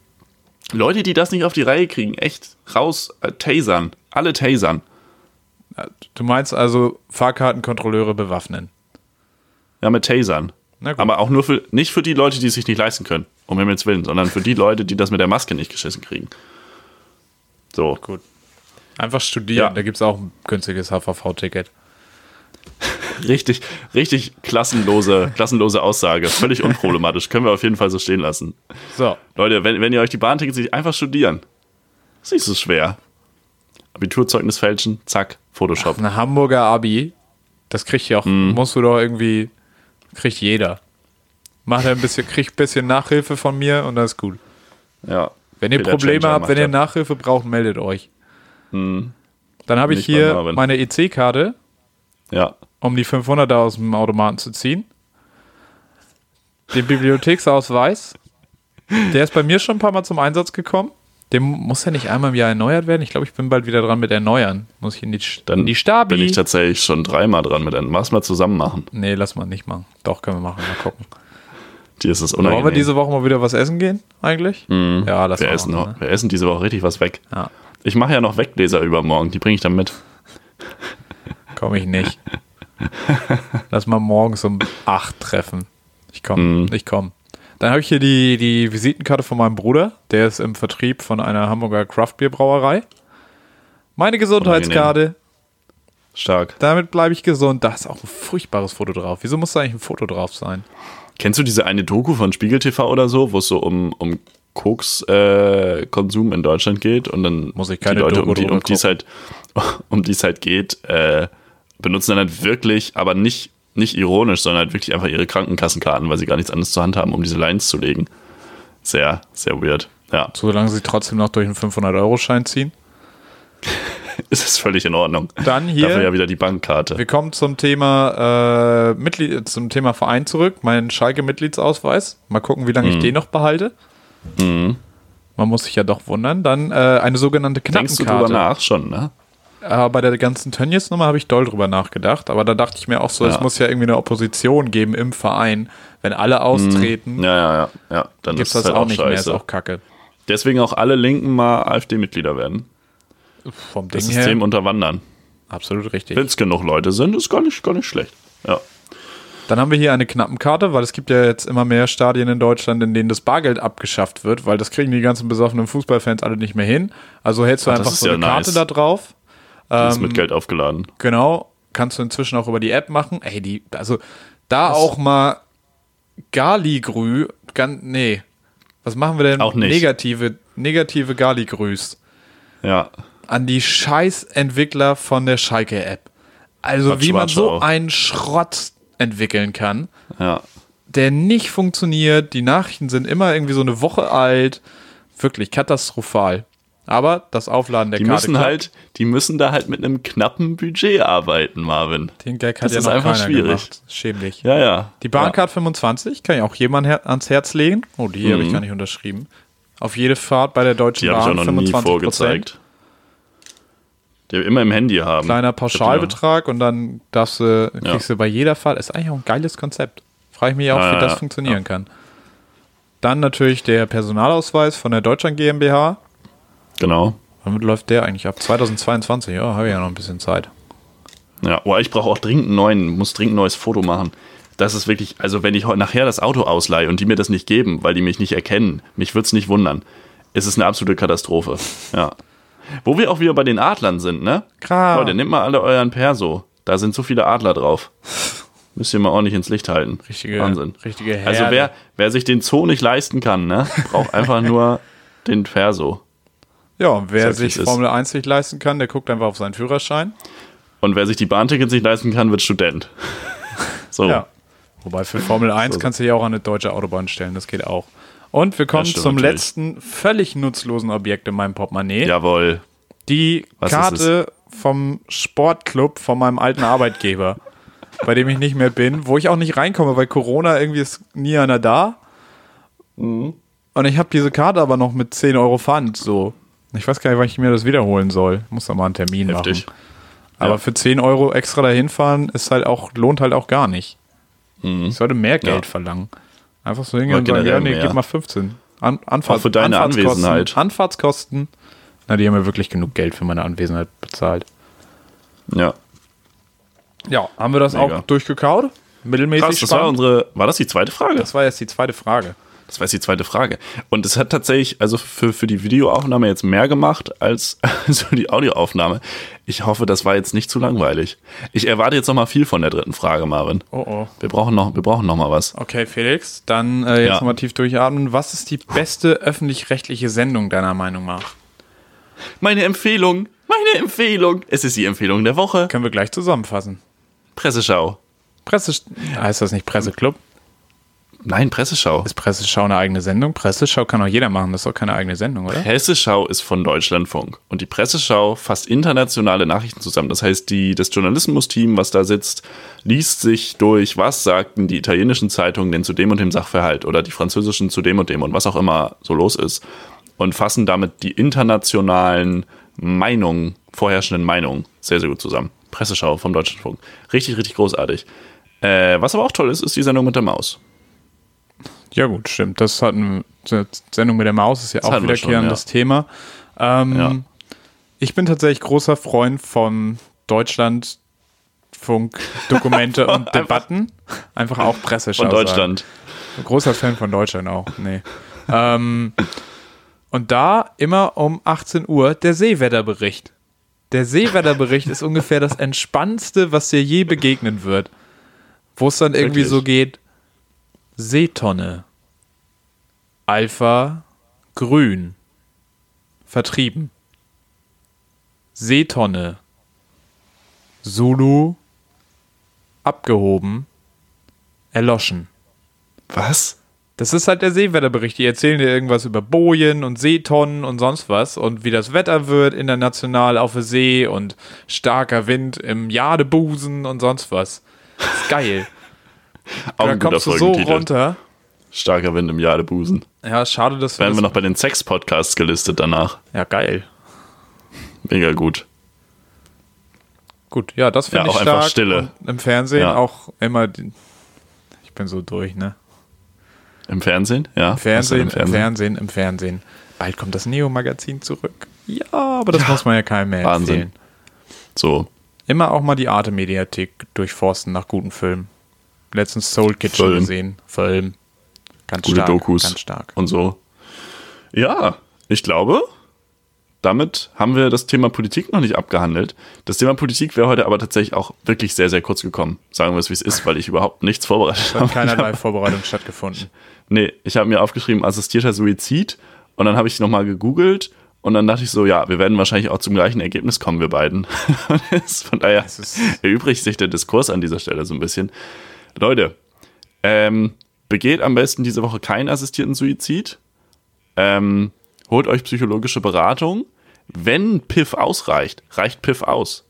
Leute, die das nicht auf die Reihe kriegen, echt raus, äh, tasern. Alle tasern. Du meinst also Fahrkartenkontrolleure bewaffnen. Ja, mit tasern. Aber auch nur für, nicht für die Leute, die es sich nicht leisten können, um Himmels Willen, sondern für die Leute, die das mit der Maske nicht geschissen kriegen. So. Gut. Einfach studieren, Ja. da gibt es auch ein günstiges HVV-Ticket. Richtig, richtig klassenlose, klassenlose Aussage. Völlig unproblematisch. Können wir auf jeden Fall so stehen lassen. So, Leute, wenn, wenn ihr euch die Bahntickets nicht einfach studieren, ist nicht so schwer. Abiturzeugnis fälschen, zack, Photoshop. eine Hamburger Abi, das kriegt ja auch, Mhm. musst du doch irgendwie, kriegt jeder. Macht ein bisschen, kriegt ein bisschen Nachhilfe von mir und das ist gut. Ja. Wenn ihr Probleme habt, wenn ihr. Nachhilfe braucht, meldet euch. Dann habe ich hier meine EC-Karte, Ja. um die 500er aus dem Automaten zu ziehen. Den Bibliotheksausweis, der ist bei mir schon ein paar Mal zum Einsatz gekommen. Der muss ja nicht einmal im Jahr erneuert werden. Ich glaube, ich bin bald wieder dran mit erneuern. Muss ich in die, Dann in die Stabi. bin ich tatsächlich schon dreimal dran mit einem. Lass mal zusammen machen. nee, lass mal nicht machen. Doch, können wir machen. Mal gucken. Dir ist das unangenehm. Wollen wir diese Woche mal wieder was essen gehen, eigentlich? Ja, lass wir, mal essen machen, noch, wir essen diese Woche richtig was weg. Ne? Ja, Ich mache ja noch Weggläser übermorgen, die bringe ich dann mit. komme ich nicht. lass mal morgens um 8 treffen. Ich komme, Mhm. ich komme. Dann habe ich hier die, die Visitenkarte von meinem Bruder. Der ist im Vertrieb von einer Hamburger Craftbeer-Brauerei. Meine Gesundheitskarte. Stark. Damit bleibe ich gesund. Da ist auch ein furchtbares Foto drauf. Wieso muss da eigentlich ein Foto drauf sein? Kennst du diese eine Doku von Spiegel TV oder so, wo es so um, um Koks-Konsum in Deutschland geht und dann Muss ich keine die Leute, Doku um die, um die es halt, um halt geht, äh, benutzen dann halt wirklich, aber nicht, nicht ironisch, sondern halt wirklich einfach ihre Krankenkassenkarten, weil sie gar nichts anderes zur Hand haben, um diese Lines zu legen. Sehr, sehr weird. Ja, Solange sie trotzdem noch durch einen 500-Euro-Schein ziehen. ist es völlig in Ordnung. Dann hier- Dafür ja wieder die Bankkarte. Wir kommen zum Thema äh, Mitglied, zum Thema Verein zurück. Mein Schalke-Mitgliedsausweis. Mal gucken, wie lange Mhm. ich den noch behalte. Man muss sich ja doch wundern. Dann äh, eine sogenannte Denkst du drüber Knappenkarte. nach schon, ne? Äh, bei der ganzen Tönnies-Nummer habe ich doll drüber nachgedacht. Aber da dachte ich mir auch so, es Ja. muss ja irgendwie eine Opposition geben im Verein. Wenn alle austreten, Ja, ja, ja. ja dann gibt es ist das halt auch nicht mehr. Ist scheiße. auch kacke. Deswegen auch alle Linken mal AfD-Mitglieder werden. Vom Ding Das her, System unterwandern. absolut richtig. Wenn es genug Leute sind, ist gar nicht, gar nicht schlecht. Ja. Dann haben wir hier eine Knappenkarte, weil es gibt ja jetzt immer mehr Stadien in Deutschland, in denen das Bargeld abgeschafft wird, weil das kriegen die ganzen besoffenen Fußballfans alle nicht mehr hin. Also hältst du Ach, einfach so ja eine Karte nice. da drauf. Die ist Ähm, mit Geld aufgeladen. Genau, kannst du inzwischen auch über die App machen. Ey, die, also da auch mal Galigrü, ganz, nee, Was machen wir denn? Auch nicht. Negative, negative Gali-Grüß Ja. an die Scheiß-Entwickler von der Schalke-App. Also Quatsch, wie man so auch. einen Schrott entwickeln kann, Ja. der nicht funktioniert. Die Nachrichten sind immer irgendwie so eine Woche alt. Wirklich katastrophal. Aber das Aufladen der Die Karte müssen halt, die müssen da halt mit einem knappen Budget arbeiten, Marvin. Den Gag hat das ja ist noch einfach keiner schwierig. gemacht. Schäm dich. Ja, ja. Die Bahncard 25 kann ich auch jemandem her ans Herz legen. Oh, die hier habe ich gar nicht unterschrieben. Auf jede Fahrt bei der Deutschen Mhm. Die habe ich Bahn auch noch nie 25 vorgezeigt. Die wir immer im Handy haben. Kleiner die Pauschalbetrag und dann darfst du, kriegst du bei jeder Fahrt. Ist eigentlich auch ein geiles Konzept. Frage ich mich auch, Ja, wie ja, das ja. funktionieren kann. Dann natürlich der Personalausweis von der Deutschland GmbH. Genau. Wann läuft der eigentlich ab? 2022, ja, habe ich ja noch ein bisschen Zeit. Ja, oh, ich brauche auch dringend einen neuen, muss dringend ein neues Foto machen. Das ist wirklich, also wenn ich heute nachher das Auto ausleihe und die mir das nicht geben, weil die mich nicht erkennen, mich würde es nicht wundern. Es ist eine absolute Katastrophe. Ja. Wo wir auch wieder bei den Adlern sind, ne? Klar. Leute, nehmt mal alle euren Perso. Da sind so viele Adler drauf. Müsst ihr mal ordentlich ins Licht halten. Richtige, Wahnsinn. richtige Herde. Also wer, wer sich den Zoo nicht leisten kann, ne, braucht einfach nur den Perso. Ja, und wer sich. Formel 1 nicht leisten kann, der guckt einfach auf seinen Führerschein. Und wer sich die Bahntickets nicht leisten kann, wird Student. So. Ja. Wobei für Formel 1 kannst du dich auch an eine deutsche Autobahn stellen, das geht auch. Und wir kommen stimmt zum natürlich. letzten völlig nutzlosen Objekt in meinem Portemonnaie. Jawohl. Die Was Karte vom Sportclub von meinem alten Arbeitgeber, bei dem ich nicht mehr bin, wo ich auch nicht reinkomme, weil Corona irgendwie ist nie einer da. Mhm. Und ich habe diese Karte aber noch mit 10 Euro Pfand, so. Ich weiß gar nicht, wann ich mir das wiederholen soll. Muss da mal einen Termin Heftig. machen. Aber Ja. für 10 Euro extra dahin fahren ist halt auch, lohnt halt auch gar nicht. Ich sollte mehr Geld Mhm. Ja. verlangen. Einfach so hingehen und sagen, ja, nee, mehr. gib mal 15. An, Anfahrt, Auch für deine Anfahrtskosten, Anwesenheit. Anfahrtskosten. Na, die haben mir wirklich genug Geld für meine Anwesenheit bezahlt. Ja. Ja, haben wir das Mega. auch durchgekaut? Mittelmäßig Krass, das war unsere, war das die zweite Frage? das war jetzt die zweite Frage. Das war jetzt die zweite Frage. Und es hat tatsächlich, also für, für die Videoaufnahme jetzt mehr gemacht als so die Audioaufnahme. Ich hoffe, das war jetzt nicht zu langweilig. Ich erwarte jetzt noch mal viel von der dritten Frage, Marvin. Oh oh. Wir brauchen noch, wir brauchen noch mal was. Okay, Felix, dann äh, jetzt Ja. nochmal tief durchatmen. Was ist die beste öffentlich-rechtliche Sendung deiner Meinung nach? Meine Empfehlung, meine Empfehlung. Es ist die Empfehlung der Woche. Können wir gleich zusammenfassen. Presseschau. Presse heißt das nicht Presseclub? Nein, Presseschau. Ist Presseschau eine eigene Sendung? Presseschau kann auch jeder machen, das ist doch keine eigene Sendung, oder? Presseschau ist von Deutschlandfunk. Und die Presseschau fasst internationale Nachrichten zusammen. Das heißt, die, das Journalismus-Team, was da sitzt, liest sich durch, was sagten die italienischen Zeitungen denn zu dem und dem Sachverhalt oder die französischen zu dem und dem und was auch immer so los ist. Und fassen damit die internationalen Meinungen, vorherrschenden Meinungen sehr, sehr gut zusammen. Presseschau vom Deutschlandfunk. Richtig, richtig großartig. Äh, was aber auch toll ist, ist die Sendung mit der Maus. Ja, gut, stimmt. Das hat eine Sendung mit der Maus, ist ja auch wir schon, wiederkehrendes Thema. Ähm, Ja. Ich bin tatsächlich großer Freund von Deutschlandfunk, Dokumente und Debatten. Einfach auch Presseschau. Von Deutschland. Sagen. Großer Fan von Deutschland auch. Nee. ähm, und da immer um 18 Uhr der Seewetterbericht. Der Seewetterbericht ist ungefähr das Entspannendste, was dir je begegnen wird. Wo es dann irgendwie Wirklich? so geht: Seetonne, Alpha, grün, vertrieben. Seetonne, Zulu, abgehoben, erloschen. Was? Das ist halt der Seewetterbericht. Die erzählen dir irgendwas über Bojen und Seetonnen und sonst was und wie das Wetter wird international auf der See und starker Wind im Jadebusen und sonst was. Das ist geil. Auch da kommst du so runter. Starker Wind im Jadebusen. Ja, schade, dass wir Werden das, wir noch bei den Sex-Podcasts gelistet danach. Ja, geil. Mega gut. Gut, ja, das finde Ja, ich auch einfach stark. Stille. Und Im Fernsehen Ja. auch immer. die- Ich bin so durch, ne? Im Fernsehen? Ja. Im Fernsehen, Was denn im Fernsehen, im Fernsehen. Bald kommt das Neo-Magazin zurück. Ja, aber das muss man ja keinem mehr Wahnsinn. erzählen. So. Immer auch mal die Arte-Mediathek durchforsten nach guten Filmen. Letztens Soul Kitchen Film. gesehen. Film. Ganz Gute stark. Dokus. Ganz stark. Und so. Ja, ich glaube, damit haben wir das Thema Politik noch nicht abgehandelt. Das Thema Politik wäre heute aber tatsächlich auch wirklich sehr, sehr kurz gekommen. Sagen wir es, wie es ist, weil ich überhaupt nichts vorbereitet habe. Hat keinerlei Vorbereitung stattgefunden. Nee, ich habe mir aufgeschrieben, assistierter Suizid und dann habe ich nochmal gegoogelt und dann dachte ich so, ja, wir werden wahrscheinlich auch zum gleichen Ergebnis kommen, wir beiden. Von daher erübrigt sich der Diskurs an dieser Stelle so ein bisschen. Leute, ähm, begeht am besten diese Woche keinen assistierten Suizid. Ähm, holt euch psychologische Beratung. Wenn Piff ausreicht, reicht Piff aus.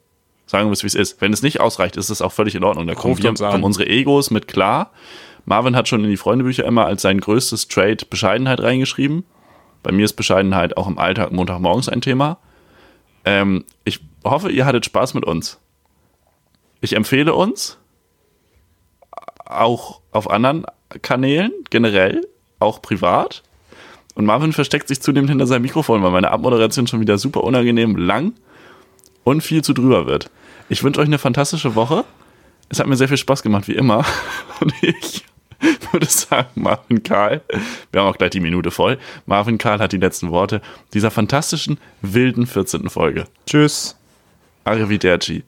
Sagen wir es, wie es ist. Wenn es nicht ausreicht, ist es auch völlig in Ordnung. Da kommen, wir, kommen unsere Egos mit klar. Marvin hat schon in die Freundebücher immer als sein größtes Trade Bescheidenheit reingeschrieben. Bei mir ist Bescheidenheit auch im Alltag Montagmorgens ein Thema. Ähm, ich hoffe, ihr hattet Spaß mit uns. Ich empfehle uns, auch auf anderen Kanälen, generell, auch privat. Und Marvin versteckt sich zunehmend hinter seinem Mikrofon, weil meine Abmoderation schon wieder super unangenehm lang und viel zu drüber wird. Ich wünsche euch eine fantastische Woche. Es hat mir sehr viel Spaß gemacht, wie immer. Und ich würde sagen, Marvin Karl, wir haben auch gleich die Minute voll. Marvin Karl hat die letzten Worte dieser fantastischen, wilden 14. Folge. Tschüss. Arrivederci.